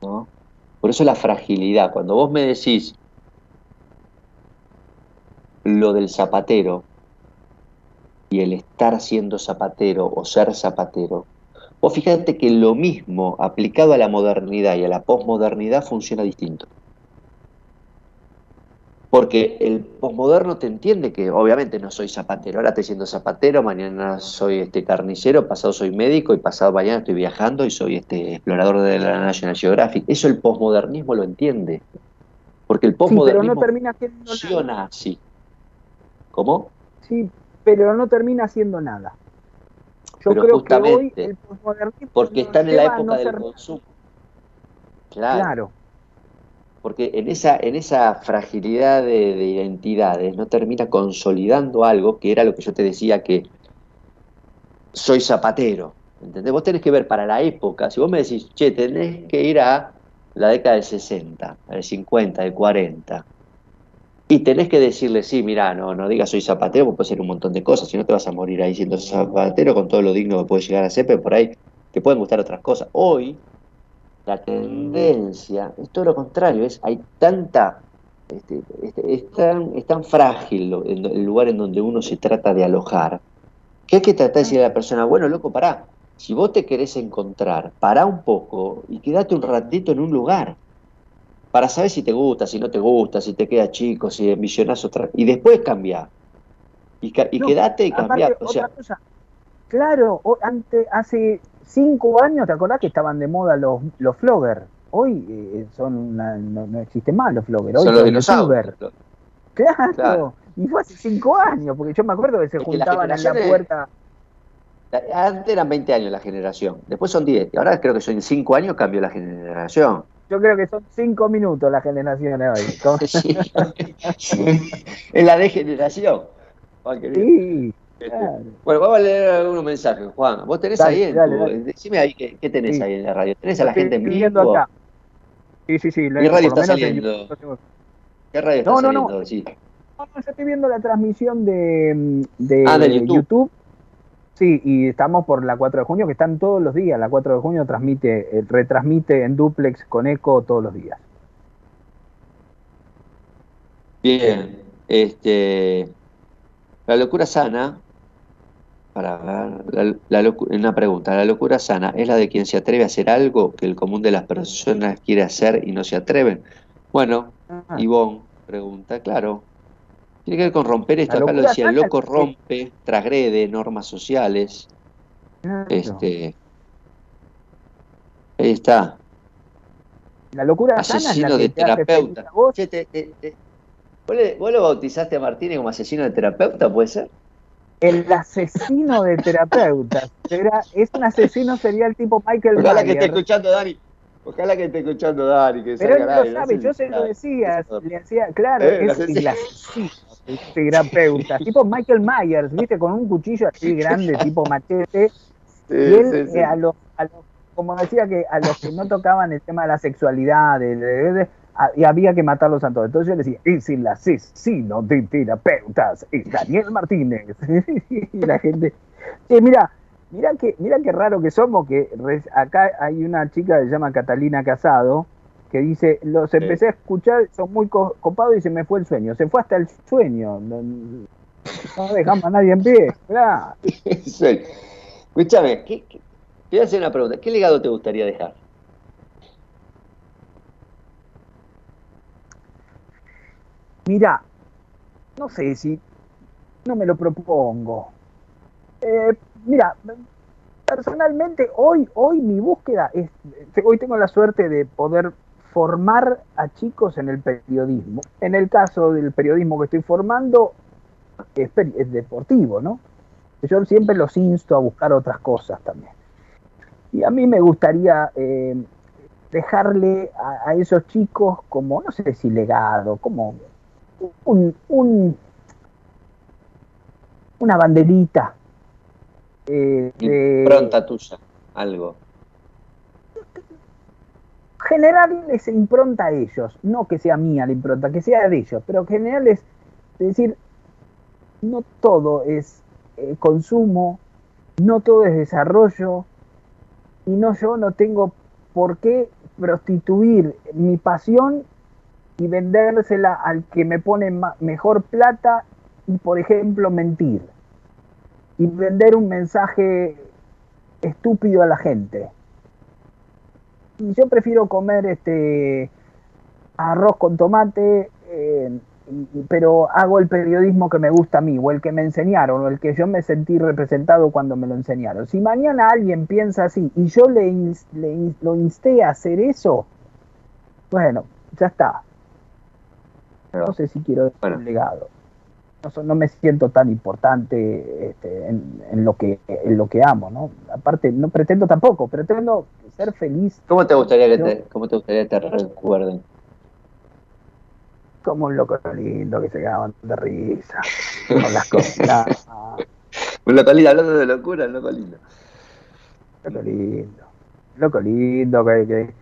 ¿no? Por eso la fragilidad. Cuando vos me decís lo del zapatero y el estar siendo zapatero o ser zapatero, vos fíjate que lo mismo aplicado a la modernidad y a la posmodernidad funciona distinto. Porque el posmoderno te entiende que obviamente no soy zapatero, ahora estoy siendo zapatero, mañana soy este carnicero, pasado soy médico y pasado mañana estoy viajando y soy este explorador de la National Geographic. Eso el posmodernismo lo entiende. Porque el posmodernismo no funciona así. ¿Cómo? Sí, pero no termina haciendo nada. Yo creo que hoy el posmodernismo porque está en la época del consumo. claro porque en esa, en esa fragilidad de, identidades no termina consolidando algo que era lo que yo te decía que soy zapatero. ¿Entendés? Vos tenés que ver para la época, si vos me decís, che, tenés que ir a la década del 60, del 50, del 40, y tenés que decirle, sí, mira, no, no digas soy zapatero, porque puede ser un montón de cosas, si no te vas a morir ahí siendo zapatero con todo lo digno que puede llegar a ser, pero por ahí te pueden gustar otras cosas. Hoy, la tendencia es todo lo contrario, es hay tanta, este, este, es, tan, es, tan, frágil el lugar en donde uno se trata de alojar, que hay que tratar de decirle a la persona, bueno, loco, pará, si vos te querés encontrar, pará un poco y quédate un ratito en un lugar para saber si te gusta, si no te gusta, si te queda chico, si envisionás otra, y después cambiar. Y, y quedate y cambiar. O sea, Claro, antes, hace cinco años, ¿te acordás que estaban de moda los, los floggers? Hoy eh, son no, existen más los floggers, hoy son, los youtubers. Claro. y fue hace cinco años, porque yo me acuerdo que se juntaban en la puerta. Antes eran 20 años la generación, después son 10, y ahora creo que son 5 años cambió la generación. Yo creo que son 5 minutos la generación hoy. sí, es la degeneración. Sí. Este, bueno, vamos a leer algunos mensajes, Juan. Vos tenés ahí, en decime ahí, ¿qué, tenés ahí en la radio? ¿Tenés a la gente en vivo? Acá. Sí, sí, sí. ¿Qué radio está saliendo? ¿Qué radio está saliendo? No, sí. no, yo estoy viendo la transmisión de, de, ah, de YouTube. Sí, y estamos por la 4 de junio, que están todos los días. La 4 de junio transmite, eh, retransmite en duplex con eco todos los días. Bien, este, la locura sana para la, una pregunta, ¿la locura sana es la de quien se atreve a hacer algo que el común de las personas quiere hacer y no se atreven? Bueno, ah. Ivonne pregunta, claro, tiene que ver con romper esto, acá lo decía, el loco rompe, transgrede normas sociales, este, ahí está. La locura asesino de terapeuta. ¿Vos? ¿Vos lo bautizaste a Martínez como asesino de terapeuta, puede ser? El asesino de terapeutas. es un asesino serial tipo Michael Ojalá que esté escuchando Dani. Ojalá que esté escuchando Dani. Que Pero él lo sabe, yo se lo decía, le hacía, claro, eh, es el asesino de terapeuta. tipo Michael Myers, ¿viste? Con un cuchillo así grande, tipo machete. y él, eh, a los, a los, como decía que a los que no tocaban el tema de la sexualidad, de, de, y había que matarlos a todos. Entonces yo le decía, y sin la asesino de terapeutas es Daniel Martínez. y la gente, eh, mira, mira que, mira qué raro que somos, que acá hay una chica que se llama Catalina Casado, que dice, los empecé a escuchar, son muy copados y se me fue el sueño. Se fue hasta el sueño. No, dejamos a nadie en pie. Escúchame, ¿qué, te voy a hacer una pregunta. ¿Qué legado te gustaría dejar? Mira, no sé si no me lo propongo. Eh, mira, personalmente hoy, hoy mi búsqueda es, hoy tengo la suerte de poder formar a chicos en el periodismo. En el caso del periodismo que estoy formando, es, deportivo, ¿no? Yo siempre los insto a buscar otras cosas también. Y a mí me gustaría eh, dejarle a, esos chicos como, no sé si legado, como un, un una banderita. Eh, Pronta tuya, algo generarles impronta a ellos, no que sea mía la impronta, que sea de ellos, pero generarles, es decir, no todo es eh, consumo, no todo es desarrollo, y no yo no tengo por qué prostituir mi pasión y vendérsela al que me pone mejor plata y, por ejemplo, mentir. Y vender un mensaje estúpido a la gente yo prefiero comer este arroz con tomate, eh, pero hago el periodismo que me gusta a mí, o el que me enseñaron, o el que yo me sentí representado cuando me lo enseñaron. Si mañana alguien piensa así y yo le, lo insté a hacer eso, bueno, ya está. No sé si quiero dejar un legado. No, no, me siento tan importante este, en, en, lo que, en lo que amo, ¿no? Aparte, no pretendo tampoco, pretendo ser feliz. ¿Cómo te gustaría que te, cómo te, gustaría te recuerden? Como un loco lindo que se quedaban de risa con las cosas. un loco lindo, hablando de locura, un loco lindo. Loco lindo. Loco lindo que,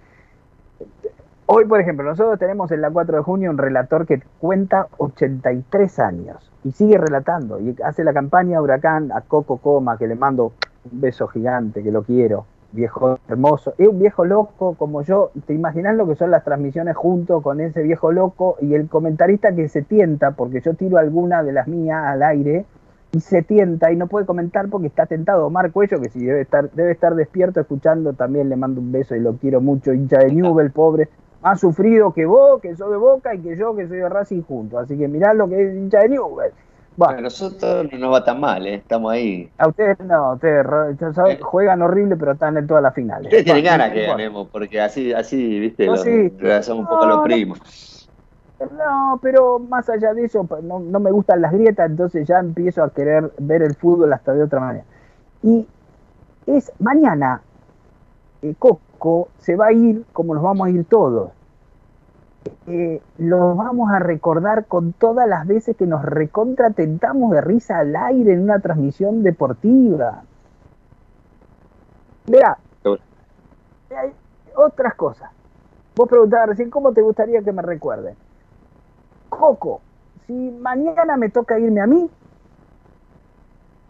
Hoy, por ejemplo, nosotros tenemos en la 4 de junio un relator que cuenta 83 años y sigue relatando y hace la campaña Huracán a Coco Coma, que le mando un beso gigante, que lo quiero viejo hermoso, es un viejo loco como yo, te imaginas lo que son las transmisiones junto con ese viejo loco y el comentarista que se tienta, porque yo tiro alguna de las mías al aire y se tienta y no puede comentar porque está tentado. Omar Cuello, que si debe estar, debe estar despierto escuchando, también le mando un beso y lo quiero mucho, hincha de Newell, pobre, más sufrido que vos, que soy de Boca y que yo, que soy de Racing junto, así que mirá lo que es hincha de Newell. Bueno, a nosotros no nos va tan mal, ¿eh? estamos ahí. A ustedes no, ustedes eh. juegan horrible, pero están en todas las finales. Ustedes tienen ganas que ganemos, porque así, así viste, no, un poco los primos. No, pero más allá de eso, no, me gustan las grietas, entonces ya empiezo a querer ver el fútbol hasta de otra manera. Y es mañana, eh, Coco se va a ir como nos vamos a ir todos eh, lo vamos a recordar con todas las veces que nos recontratentamos de risa al aire en una transmisión deportiva. Mira, hay otras cosas. Vos preguntabas recién cómo te gustaría que me recuerden. Coco, si mañana me toca irme a mí,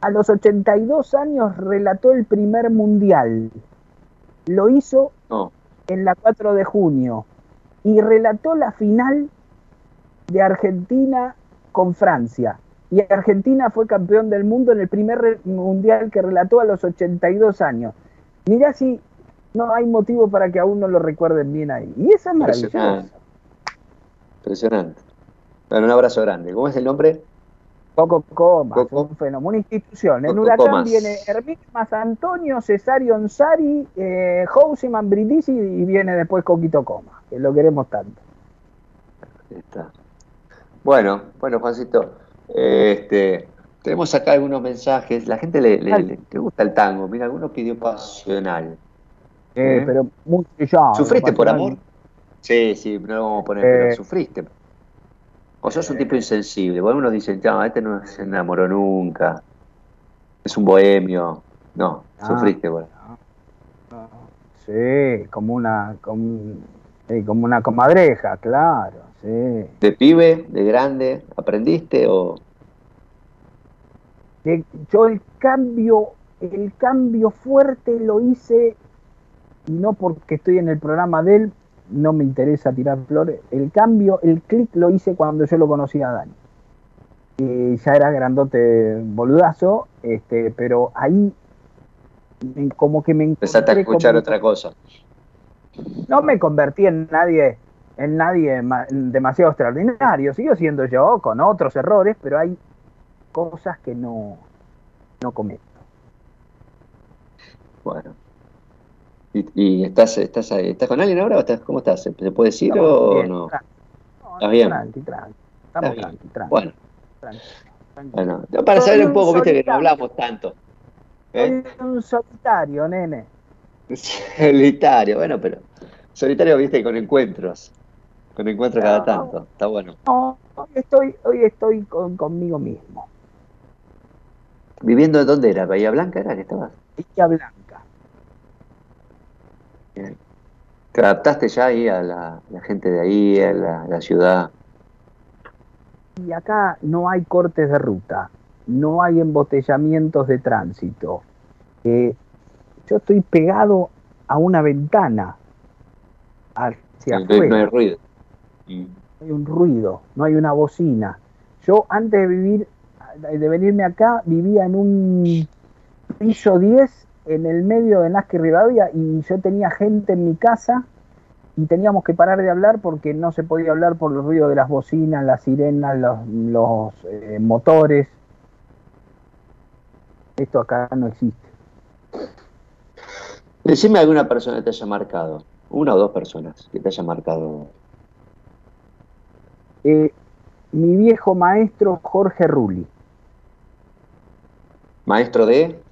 a los 82 años relató el primer mundial. Lo hizo en la 4 de junio y relató la final de Argentina con Francia. Y Argentina fue campeón del mundo en el primer mundial que relató a los 82 años. Mirá si no hay motivo para que aún no lo recuerden bien ahí. Y esa es maravillosa. Impresionante. Bueno, un abrazo grande. ¿Cómo es el nombre? Coco Comas, un fenómeno, una institución. En Huracán viene Hermín Más Antonio, Cesario Onsari, eh, Housiman Brindisi y viene después Coquito Coma, que lo queremos tanto. Está. Bueno, bueno, Juancito, este, tenemos acá algunos mensajes. La gente le, le, gusta el tango. Mira, alguno pidió pasional. Eh, ¿Eh? Pero muy ¿Sufriste por amor? Sí, sí, no lo vamos a poner, pero eh, sufriste. O sos un tipo insensible. Bueno, unos dicen, ya, este no se enamoró nunca. Es un bohemio. No, ah, sufriste, bueno. Sí, como una, como, como una comadreja, claro, sí. ¿De pibe, de grande, aprendiste o...? yo el cambio, el cambio fuerte lo hice, y no porque estoy en el programa de él, no me interesa tirar flores. El cambio, el clic lo hice cuando yo lo conocí a Dani. Y ya era grandote boludazo, este, pero ahí como que me empezaste a escuchar otra cosa. No me convertí en nadie, en nadie demasiado extraordinario. Sigo siendo yo con otros errores, pero hay cosas que no, no cometo. Bueno. ¿Y, estás, estás, estás con alguien ahora o estás, cómo estás? ¿Se puede decir o no? ¿Estás bien? Tranqui, tranqui. Estamos tranqui, tranqui. Bueno. Bueno, para saber un poco, viste que no hablamos tanto. ¿eh? un solitario, nene. Solitario, bueno, pero solitario, viste, con encuentros. Con encuentros cada tanto. Está bueno. No, hoy estoy, hoy estoy con, conmigo mismo. ¿Viviendo de dónde era? ¿Bahía Blanca era que estabas? Bahía Blanca. ¿Te adaptaste ya ahí a la, gente de ahí, a la, ciudad? Y acá no hay cortes de ruta, no hay embotellamientos de tránsito. Eh, yo estoy pegado a una ventana hacia afuera. No hay ruido. No hay un ruido, no hay una bocina. Yo antes de vivir, de venirme acá, vivía en un piso 10 en el medio de Nazca y Rivadavia y yo tenía gente en mi casa y teníamos que parar de hablar porque no se podía hablar por el ruido de las bocinas, las sirenas, los, eh, motores. Esto acá no existe. Decime alguna persona que te haya marcado, una o dos personas que te haya marcado. Eh, mi viejo maestro Jorge Rulli. ¿Maestro de?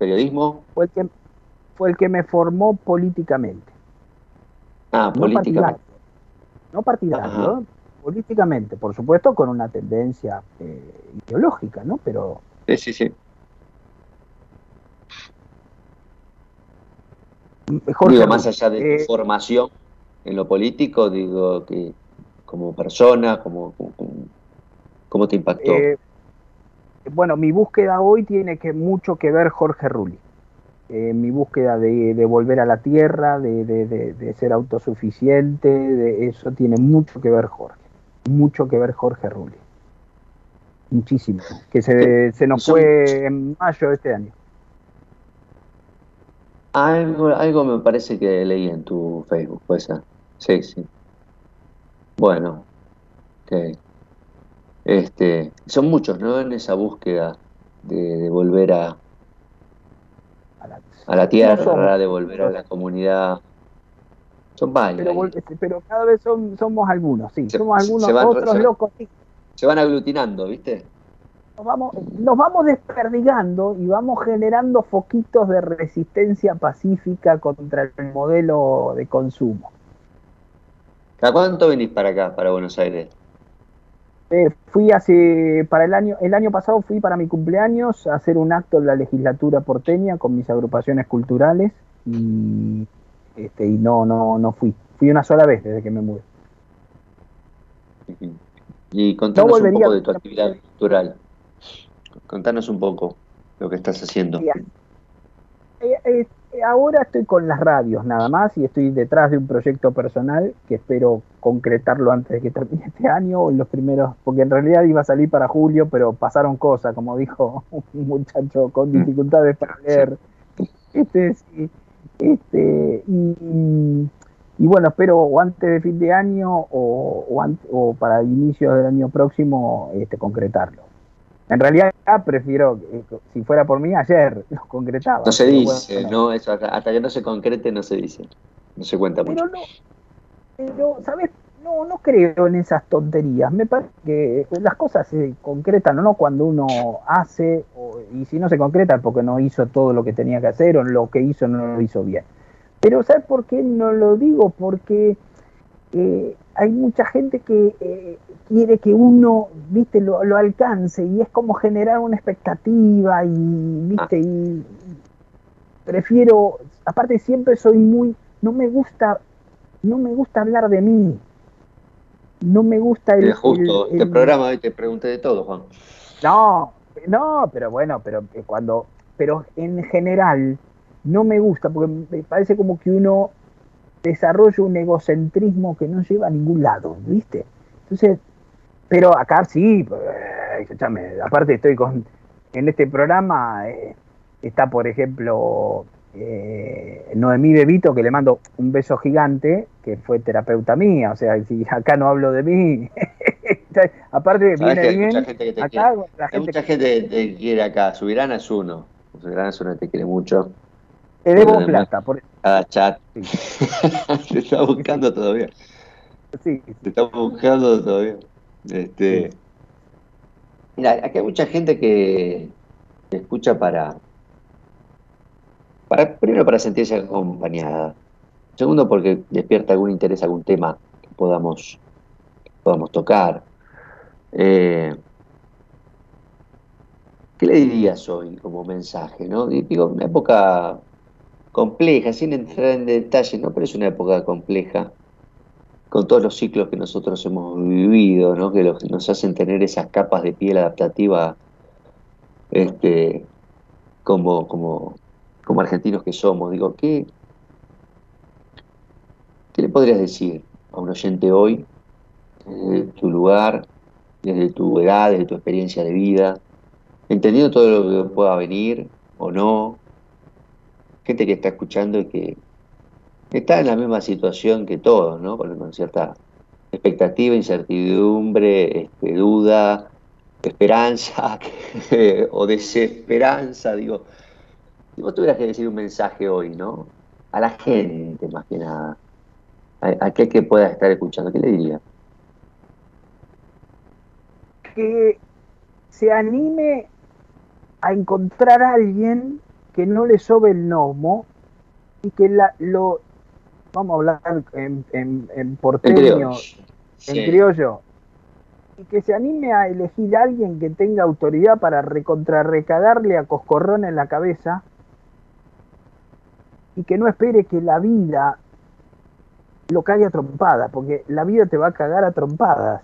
Periodismo. Fue el que, fue el que me formó políticamente. Ah, políticamente. No partidario, políticamente, por supuesto, con una tendencia eh, ideológica, ¿no? Pero. Sí, sí, sí. digo, más allá de tu eh, formación en lo político, digo que como persona, como, cómo te impactó. Eh, bueno, mi búsqueda hoy tiene que mucho que ver Jorge Rulli. Eh, mi búsqueda de, volver a la tierra, de, ser autosuficiente, de eso tiene mucho que ver Jorge. Mucho que ver Jorge Rulli. Muchísimo. Que se, se nos fue en mayo de este año. Algo, algo me parece que leí en tu Facebook, pues. Sí, sí. Bueno, ok. Este, son muchos, ¿no? En esa búsqueda de, volver a, a la tierra, de volver a la comunidad. Son varios. Pero, cada vez somos algunos, sí. somos algunos, otros locos, sí. Se van aglutinando, ¿viste? Nos vamos, nos vamos desperdigando y vamos generando foquitos de resistencia pacífica contra el modelo de consumo. ¿A cuánto venís para acá, para Buenos Aires? Eh, fui hace, para el año, el año pasado fui para mi cumpleaños a hacer un acto en la legislatura porteña con mis agrupaciones culturales y, este, y no, no, no fui. Fui una sola vez desde que me mudé. Y contanos un poco de tu actividad cultural. Contanos un poco lo que estás haciendo. Eh, eh, ahora estoy con las radios nada más y estoy detrás de un proyecto personal que espero concretarlo antes de que termine este año o en los primeros, porque en realidad iba a salir para julio, pero pasaron cosas, como dijo un muchacho con mm. dificultades para leer. Este, este, y, bueno, espero o antes de fin de año o, o, o para inicios del año próximo este, concretarlo. En realidad prefiero, si fuera por mí, ayer lo concretaba. No se dice, no, eso hasta, que no se concrete no se dice, no se cuenta pero No, pero, ¿sabes? No, no creo en esas tonterías. Me parece que las cosas se concretan o no cuando uno hace, y si no se concreta porque no hizo todo lo que tenía que hacer o lo que hizo no lo hizo bien. Pero ¿sabes por qué no lo digo? Porque eh, hay mucha gente que eh, quiere que uno, viste, lo, alcance y es como generar una expectativa y, viste, ah. y prefiero, aparte siempre soy muy, no me gusta, no me gusta hablar de mí, no me gusta el... justo, este programa hoy te pregunté de todo, Juan. No, no, pero bueno, pero eh, cuando, pero en general no me gusta porque me parece como que uno desarrollo un egocentrismo que no lleva a ningún lado, ¿viste? Entonces, pero acá sí, pues, escúchame, aparte estoy con, en este programa eh, está, por ejemplo, eh, Noemí Bebito, que le mando un beso gigante, que fue terapeuta mía, o sea, si acá no hablo de mí, aparte viene bien, mucha gente que te acá, quiere. La gente mucha que... gente te quiere acá, Subirana es uno, Subirana es uno que te quiere mucho. Te debo plata. Por... Cada chat. te está buscando todavía. Sí. Te está buscando todavía. Este, Mira, aquí hay mucha gente que escucha para, para, primero para sentirse acompañada, segundo porque despierta algún interés, algún tema que podamos, podamos tocar. Eh, ¿Qué le dirías hoy como mensaje? ¿no? Digo, una época compleja, sin entrar en detalle, ¿no? pero es una época compleja con todos los ciclos que nosotros hemos vivido, ¿no? que nos hacen tener esas capas de piel adaptativa este, como, como, como argentinos que somos. Digo, ¿qué, ¿qué le podrías decir a un oyente hoy, desde tu lugar, desde tu edad, desde tu experiencia de vida, entendiendo todo lo que pueda venir o no, gente que está escuchando y que está en la misma situación que todos, ¿no? Con, cierta expectativa, incertidumbre, este, duda, esperanza o desesperanza, digo. Si vos tuvieras que decir un mensaje hoy, ¿no? A la gente más que nada, a, aquel que pueda estar escuchando, ¿qué le diría? Que se anime a encontrar a alguien que no le sobe el gnomo y que la, lo vamos a hablar en, en, porteño, en criollo, y que se anime a elegir a alguien que tenga autoridad para recontrarrecadarle a Coscorrón en la cabeza y que no espere que la vida lo caiga a trompadas, porque la vida te va a cagar a trompadas,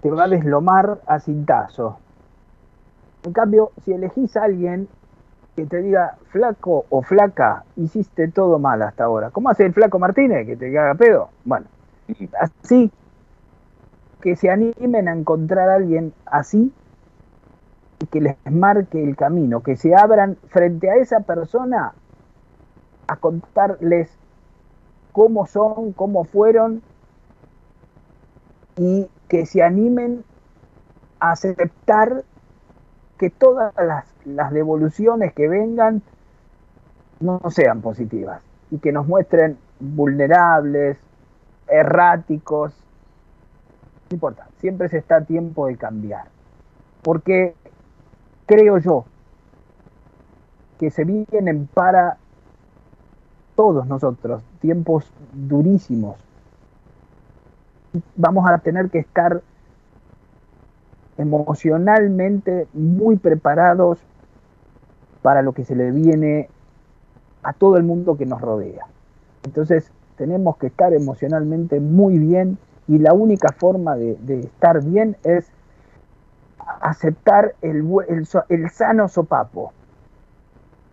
te va a deslomar a cintazos. En cambio, si elegís a alguien que te diga, flaco o flaca, hiciste todo mal hasta ahora. ¿Cómo hace el flaco Martínez? Que te haga pedo. Bueno, así que se animen a encontrar a alguien así y que les marque el camino, que se abran frente a esa persona a contarles cómo son, cómo fueron y que se animen a aceptar que todas las, devoluciones que vengan no sean positivas y que nos muestren vulnerables, erráticos. No importa, siempre se está a tiempo de cambiar. Porque creo yo que se vienen para todos nosotros tiempos durísimos. Vamos a tener que estar emocionalmente muy preparados para lo que se le viene a todo el mundo que nos rodea. Entonces tenemos que estar emocionalmente muy bien y la única forma de, estar bien es aceptar el, el, sano sopapo,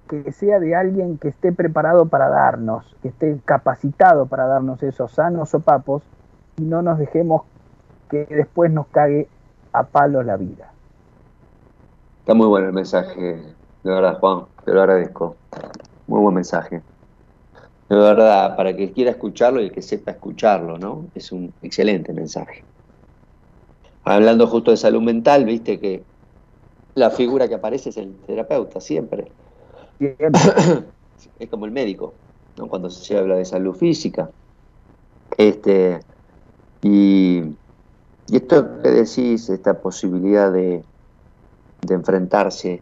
que sea de alguien que esté preparado para darnos, que esté capacitado para darnos esos sanos sopapos y no nos dejemos que después nos cague a palo la vida. Está muy bueno el mensaje, de verdad, Juan, te lo agradezco. Muy buen mensaje. De verdad, para que quiera escucharlo y el que sepa escucharlo, ¿no? Es un excelente mensaje. Hablando justo de salud mental, viste que la figura que aparece es el terapeuta, siempre. es como el médico, ¿no? Cuando se habla de salud física. Este, y y esto que decís, esta posibilidad de, enfrentarse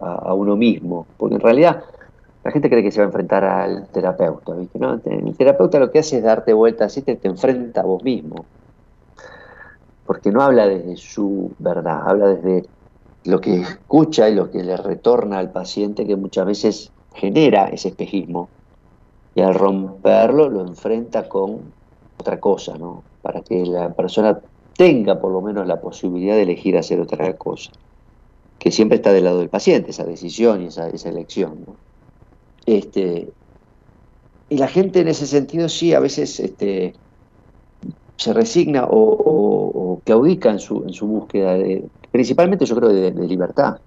a, uno mismo, porque en realidad la gente cree que se va a enfrentar al terapeuta, ¿viste? ¿no? El terapeuta lo que hace es darte vueltas así, te, te enfrenta a vos mismo, porque no habla desde su verdad, habla desde lo que escucha y lo que le retorna al paciente que muchas veces genera ese espejismo y al romperlo lo enfrenta con otra cosa, ¿no? Para que la persona tenga por lo menos la posibilidad de elegir hacer otra cosa, que siempre está del lado del paciente, esa decisión y esa, elección. Este, y la gente en ese sentido sí, a veces este, se resigna o, claudica en su, en su búsqueda, de, principalmente yo creo de, libertad.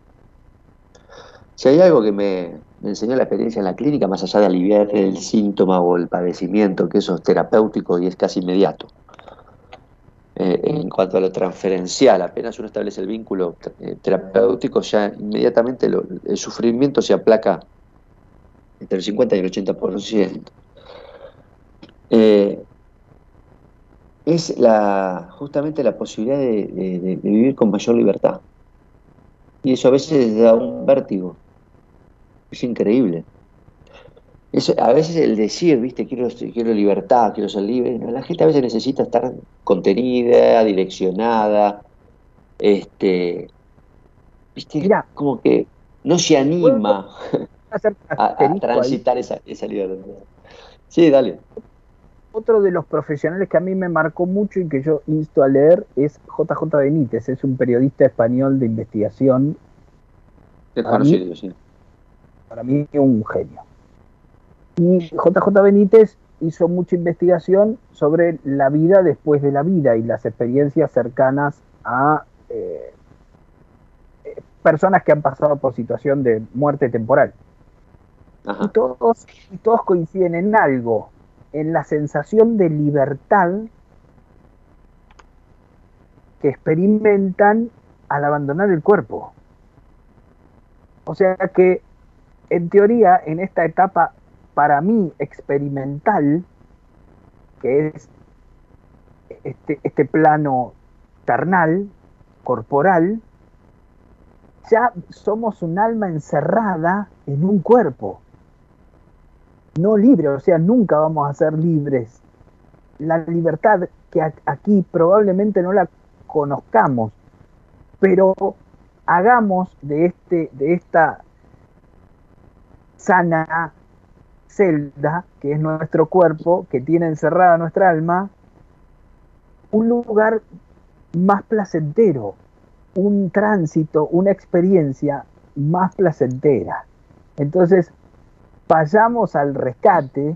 Si hay algo que me, enseñó la experiencia en la clínica, más allá de aliviar el síntoma o el padecimiento, que eso es terapéutico y es casi inmediato. Eh, en cuanto a lo transferencial, apenas uno establece el vínculo eh, terapéutico, ya inmediatamente el sufrimiento se aplaca entre el 50 y el 80%. Eh, es la, justamente la posibilidad de, vivir con mayor libertad. Y eso a veces da un vértigo. Es increíble. Eso, a veces el decir, viste, quiero, quiero libertad, quiero ser libre, la gente a veces necesita estar contenida, direccionada, este, viste, como que no se anima a, transitar esa, esa libertad. Sí, dale. Otro de los profesionales que a mí me marcó mucho y que yo insto a leer es JJ Benítez, es un periodista español de investigación. para mí, sí. Para mí un genio. Y JJ Benítez hizo mucha investigación sobre la vida después de la vida y las experiencias cercanas a eh, personas que han pasado por situación de muerte temporal. Y todos, y todos coinciden en algo, en la sensación de libertad que experimentan al abandonar el cuerpo. O sea que, en teoría, en esta etapa para mí experimental, que es este, este plano carnal, corporal, ya somos un alma encerrada en un cuerpo no libre, o sea, nunca vamos a ser libres. La libertad que aquí probablemente no la conozcamos, pero hagamos de, este, de esta sana celda, que es nuestro cuerpo, que tiene encerrada nuestra alma, un lugar más placentero, un tránsito, una experiencia más placentera. Entonces, vayamos al rescate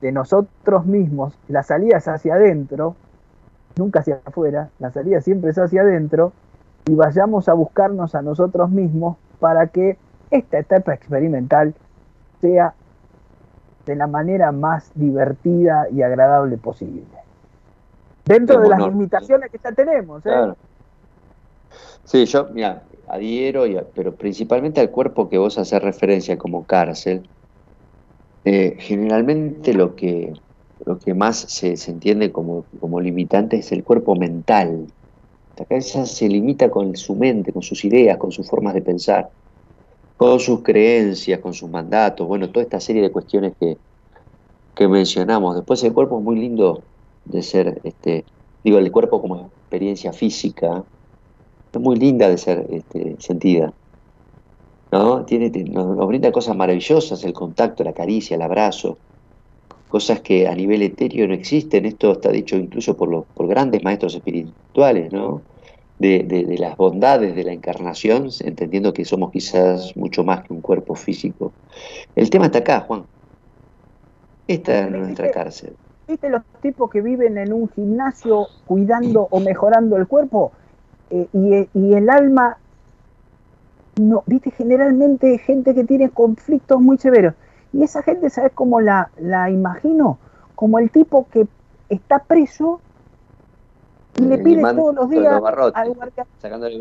de nosotros mismos, la salida es hacia adentro, nunca hacia afuera, la salida siempre es hacia adentro, y vayamos a buscarnos a nosotros mismos para que esta etapa experimental sea de la manera más divertida y agradable posible. Dentro de las limitaciones que ya tenemos. ¿eh? Sí, yo, mira, adhiero, pero principalmente al cuerpo que vos haces referencia como cárcel, eh, generalmente lo que, lo que más se, entiende como, limitante es el cuerpo mental. La cabeza se limita con su mente, con sus ideas, con sus formas de pensar, con sus creencias, con sus mandatos, bueno, toda esta serie de cuestiones que, que mencionamos. Después el cuerpo es muy lindo de ser, este, digo, el cuerpo como experiencia física, es muy linda de ser este, sentida. ¿no? Tiene, nos, brinda cosas maravillosas, el contacto, la caricia, el abrazo, cosas que a nivel etéreo no existen. Esto está dicho incluso por, los, por grandes maestros espirituales, ¿no? De, las bondades de la encarnación, entendiendo que somos quizás mucho más que un cuerpo físico. El tema está acá, Juan. Esta es nuestra cárcel. ¿Viste los tipos que viven en un gimnasio cuidando o mejorando el cuerpo? Eh, y, y, el alma no, viste, generalmente gente que tiene conflictos muy severos. Y esa gente, ¿sabes cómo la, la imagino? Como el tipo que está preso le pide todos los días al guardia...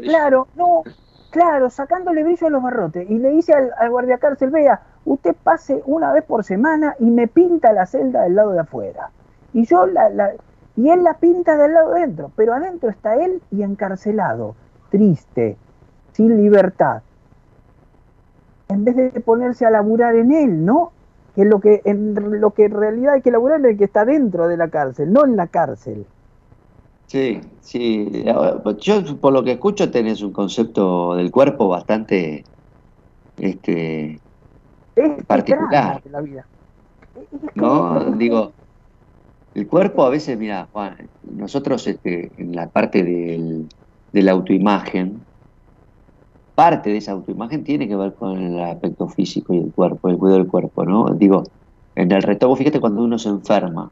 Claro, no, claro, sacándole brillo a los barrotes. Y le dice al, al guardia cárcel, vea, usted pase una vez por semana y me pinta la celda del lado de afuera. Y yo la, la y él la pinta del lado de adentro, pero adentro está él y encarcelado, triste, sin libertad, en vez de ponerse a laburar en él, ¿no? Que es lo que en lo que en realidad hay que laburar en el que está dentro de la cárcel, no en la cárcel. Sí, sí. Yo por lo que escucho tenés un concepto del cuerpo bastante este particular. la vida. no, digo, el cuerpo a veces, mira, Juan, nosotros este, en la parte del, de la autoimagen, parte de esa autoimagen tiene que ver con el aspecto físico y el cuerpo, el cuidado del cuerpo, ¿no? Digo, En el retomo, fíjate cuando uno se enferma,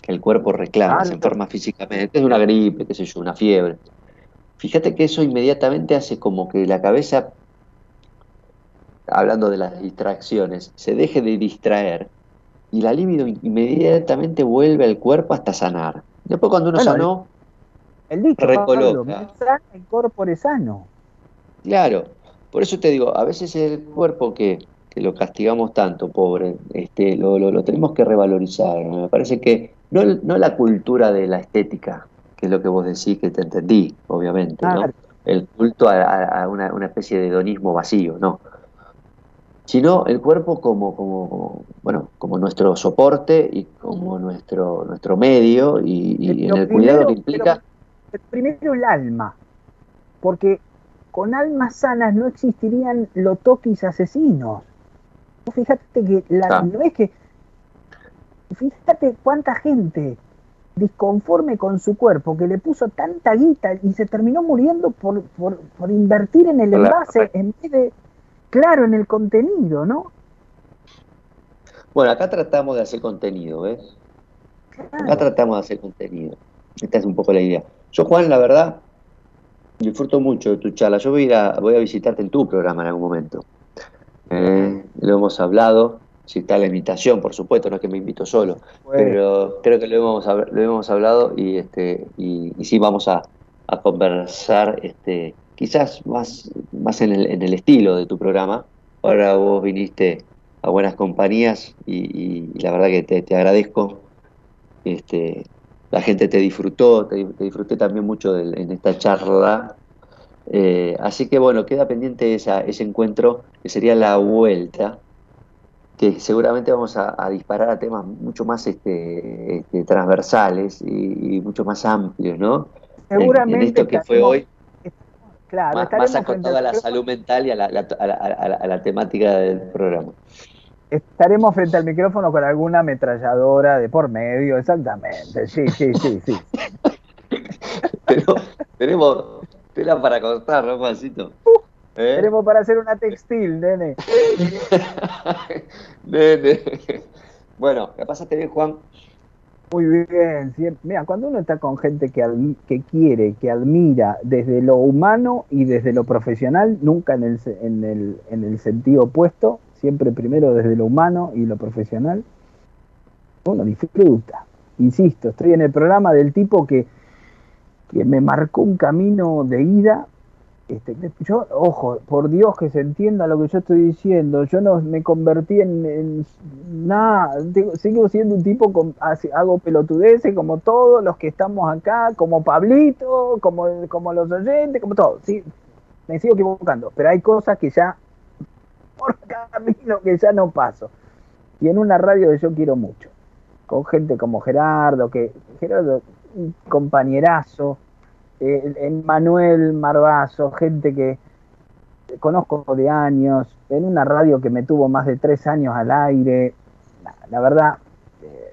que el cuerpo reclama, se enferma físicamente, es una gripe, qué sé yo, una fiebre. Fíjate que eso inmediatamente hace como que la cabeza, hablando de las distracciones, se deje de distraer y la libido inmediatamente vuelve al cuerpo hasta sanar. Después cuando uno sanó, el dicho, recoloca. el cuerpo es sano. Claro, por eso te digo, a veces el cuerpo que, que lo castigamos tanto, pobre, este, lo, lo, tenemos que revalorizar. Me parece que no, no la cultura de la estética, que es lo que vos decís, que te entendí, obviamente, ¿no? El culto a, una, una, especie de hedonismo vacío, no. Sino el cuerpo como, como, bueno, como nuestro soporte y como nuestro, nuestro medio y, en el cuidado que implica. primero el alma, porque con almas sanas no existirían lotoquis asesinos. Fíjate que la, no es que. Fíjate cuánta gente disconforme con su cuerpo que le puso tanta guita y se terminó muriendo por, por, invertir en el envase en vez de, claro, en el contenido, ¿no? Bueno, acá tratamos de hacer contenido, ¿ves? Acá tratamos de hacer contenido. Esta es un poco la idea. Yo, Juan, la verdad, disfruto mucho de tu charla. Yo voy a, voy a visitarte en tu programa en algún momento. Eh, lo hemos hablado, si está la invitación, por supuesto, no es que me invito solo, pero creo que lo hemos, lo hemos hablado y, este, y, sí vamos a, conversar este, quizás más, más en, el, en el estilo de tu programa. Ahora vos viniste a buenas compañías y, la verdad que te, agradezco. Este, la gente te disfrutó, te, disfruté también mucho en esta charla eh, así que bueno, queda pendiente esa, ese encuentro que sería la vuelta, que seguramente vamos a, disparar a temas mucho más este, este transversales y, mucho más amplios, ¿no? Seguramente. En, esto que fue hoy. Claro, más, más acotado a la salud mental y a la, a la temática del programa estaremos frente al micrófono con alguna ametralladora de por medio, exactamente. Sí, sí, sí, sí. Pero tenemos, Tela para cortar, ¿no, Juancito? ¿Eh? Tenemos para hacer una textil, nene. nene. Bueno, ¿qué pasaste bien, Juan? Muy bien. Mira, cuando uno está con gente que, que quiere, que admira desde lo humano y desde lo profesional, nunca en el, en, el, en el sentido opuesto, siempre primero desde lo humano y lo profesional, uno disfruta. Insisto, estoy en el programa del tipo que que me marcó un camino de ida. Este, yo, ojo, por Dios que se entienda lo que yo estoy diciendo, yo no me convertí en, nada, sigo siendo un tipo, hago pelotudeces como todos los que estamos acá, como Pablito, como, como los oyentes, como todos, me sigo equivocando, pero hay cosas que ya, por camino que ya no paso. Y en una radio que yo quiero mucho, con gente como Gerardo, que Gerardo un compañerazo, eh, Manuel Marbazo, gente que conozco de años, en una radio que me tuvo más de tres años al aire. La, verdad, eh,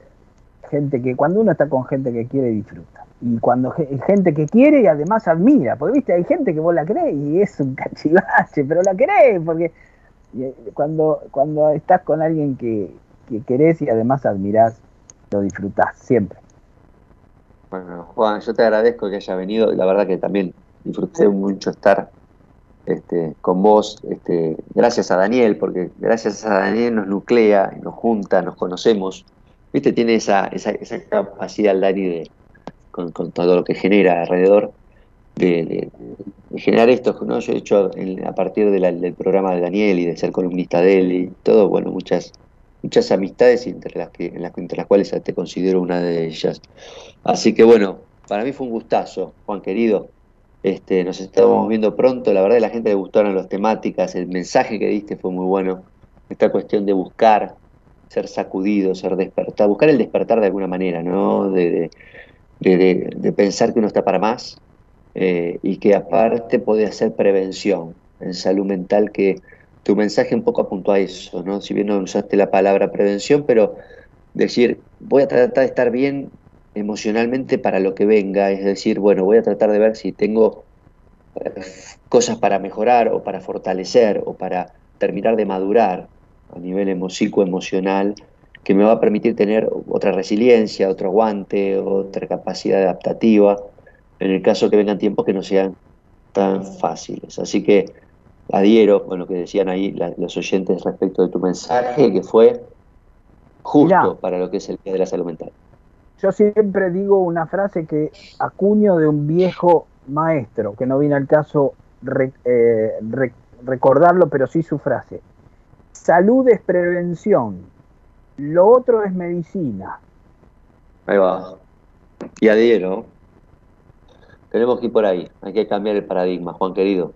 gente que cuando uno está con gente que quiere, disfruta. Y cuando gente que quiere y además admira, porque viste, hay gente que vos la crees y es un cachivache, pero la querés, porque eh, cuando, cuando estás con alguien que, que querés y además admirás, lo disfrutás siempre. Bueno, Juan, yo te agradezco que haya venido. La verdad que también disfruté mucho estar este, con vos. Este, gracias a Daniel, porque gracias a Daniel nos nuclea, nos junta, nos conocemos. Viste, tiene esa, esa, esa capacidad Dani de, con, todo lo que genera alrededor, de, generar esto. ¿no? Yo he hecho a partir del programa de Daniel y de ser columnista de él y todo, bueno, muchas muchas amistades entre las, que, entre las cuales te considero una de ellas. Así que bueno, para mí fue un gustazo, Juan querido. Este, nos estamos viendo pronto, la verdad la gente le gustaron las temáticas, el mensaje que diste fue muy bueno, esta cuestión de buscar, ser sacudido, ser despertar, buscar el despertar de alguna manera, ¿no? De, de, pensar que uno está para más eh, y que aparte puede hacer prevención en salud mental que tu mensaje un poco apuntó a eso, ¿no? Si bien no usaste la palabra prevención, pero decir, voy a tratar de estar bien emocionalmente para lo que venga, es decir, bueno, voy a tratar de ver si tengo eh, cosas para mejorar o para fortalecer o para terminar de madurar a nivel psicoemocional que me va a permitir tener otra resiliencia, otro aguante, otra capacidad adaptativa, en el caso que vengan tiempos que no sean tan fáciles. Así que adhiero con lo que decían ahí los oyentes respecto de tu mensaje, que fue justo para lo que es el Día de la Salud Mental. Yo siempre digo una frase que acuño de un viejo maestro, que no viene al caso eh, recordarlo, pero sí su frase. Salud es prevención, lo otro es medicina. Ahí va. Y adhiero. Tenemos que ir por ahí. Hay que cambiar el paradigma, Juan querido.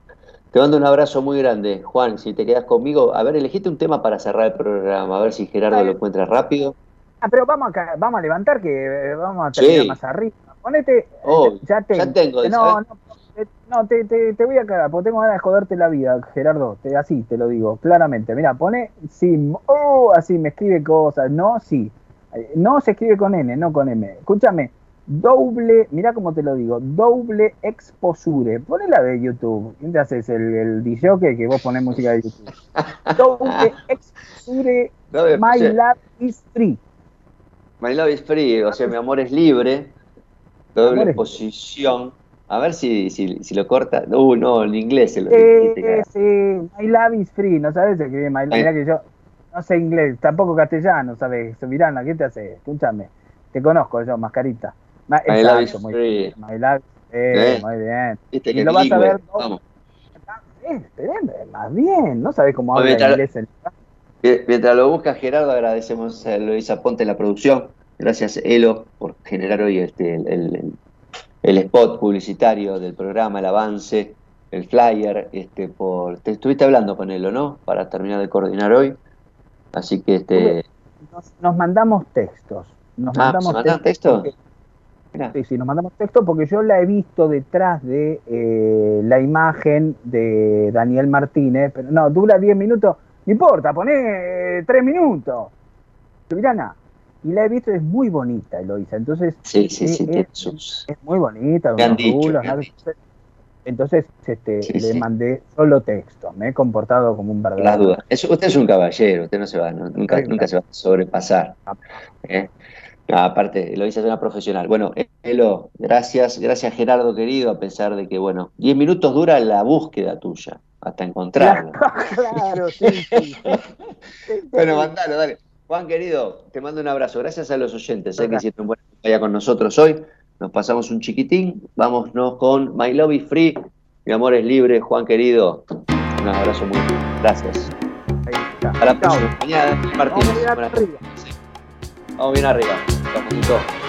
Te mando un abrazo muy grande. Juan, si te quedas conmigo, a ver, elegiste un tema para cerrar el programa, a ver si Gerardo lo encuentra rápido. Ah, pero vamos a, vamos a levantar que eh, vamos a terminar más arriba. Ponete, oh, ya, tengo. no, no, no, te, te, voy a cagar, porque tengo ganas de joderte la vida, Gerardo. así te lo digo, claramente. Mira, pone sí, oh, así me escribe cosas. No, sí. No se escribe con N, no con M. Escúchame, doble, mira cómo te lo digo, doble exposure. Ponela de YouTube. ¿Quién te haces? El, el DJ que vos ponés música de YouTube. doble exposure, my love is free. My love is free, o sea, mi amor es libre. Doble exposición a ver si, si, si lo corta. Uh, no, en inglés se lo Sí, sí, My love is free, no sabes escribir My love. Mira que yo no sé inglés, tampoco castellano, ¿sabes? Miranda, ¿qué te hace? Escúchame, te conozco yo, mascarita. My, my love is muy free. My love, eh, muy bien. y lo vas a ver. Vamos. más bien, no sabes cómo habla mientras, inglés. El... Mientras lo busca Gerardo, agradecemos a Luisa Ponte en la producción. Gracias, Elo, por generar hoy este, el el spot publicitario del programa, el avance, el flyer, este, por, te estuviste hablando con él, ¿o no? Para terminar de coordinar hoy. Así que este. Nos, mandamos textos. Nos ah, mandamos textos. Sí, sí, nos mandamos textos porque yo la he visto detrás de eh, la imagen de Daniel Martínez, pero no, dura 10 minutos, no importa, poné 3 minutos. Subirana y la he visto, es muy bonita Eloisa. Entonces, sí, sí, sí, es, muy bonita. entonces este, le mandé solo texto. Me he comportado como un verdadero. Las dudas. usted es un caballero, usted no se va, nunca, nunca se va a sobrepasar. Ah. ¿eh? Aparte, Eloisa es una profesional. Bueno, Elo, gracias, gracias Gerardo querido, a pesar de que, bueno, 10 minutos dura la búsqueda tuya, hasta encontrarlo. claro, sí, sí. bueno, mandalo, dale. Juan, querido, te mando un abrazo. Gracias a los oyentes sé que hicieron buena compañía con nosotros hoy. Nos pasamos un chiquitín. Vámonos con My Love is Free. Mi amor es libre. Juan, querido, un abrazo muy fuerte. Gracias. Hasta la próxima. Mañana, Martín. Vamos bien arriba. Arriba.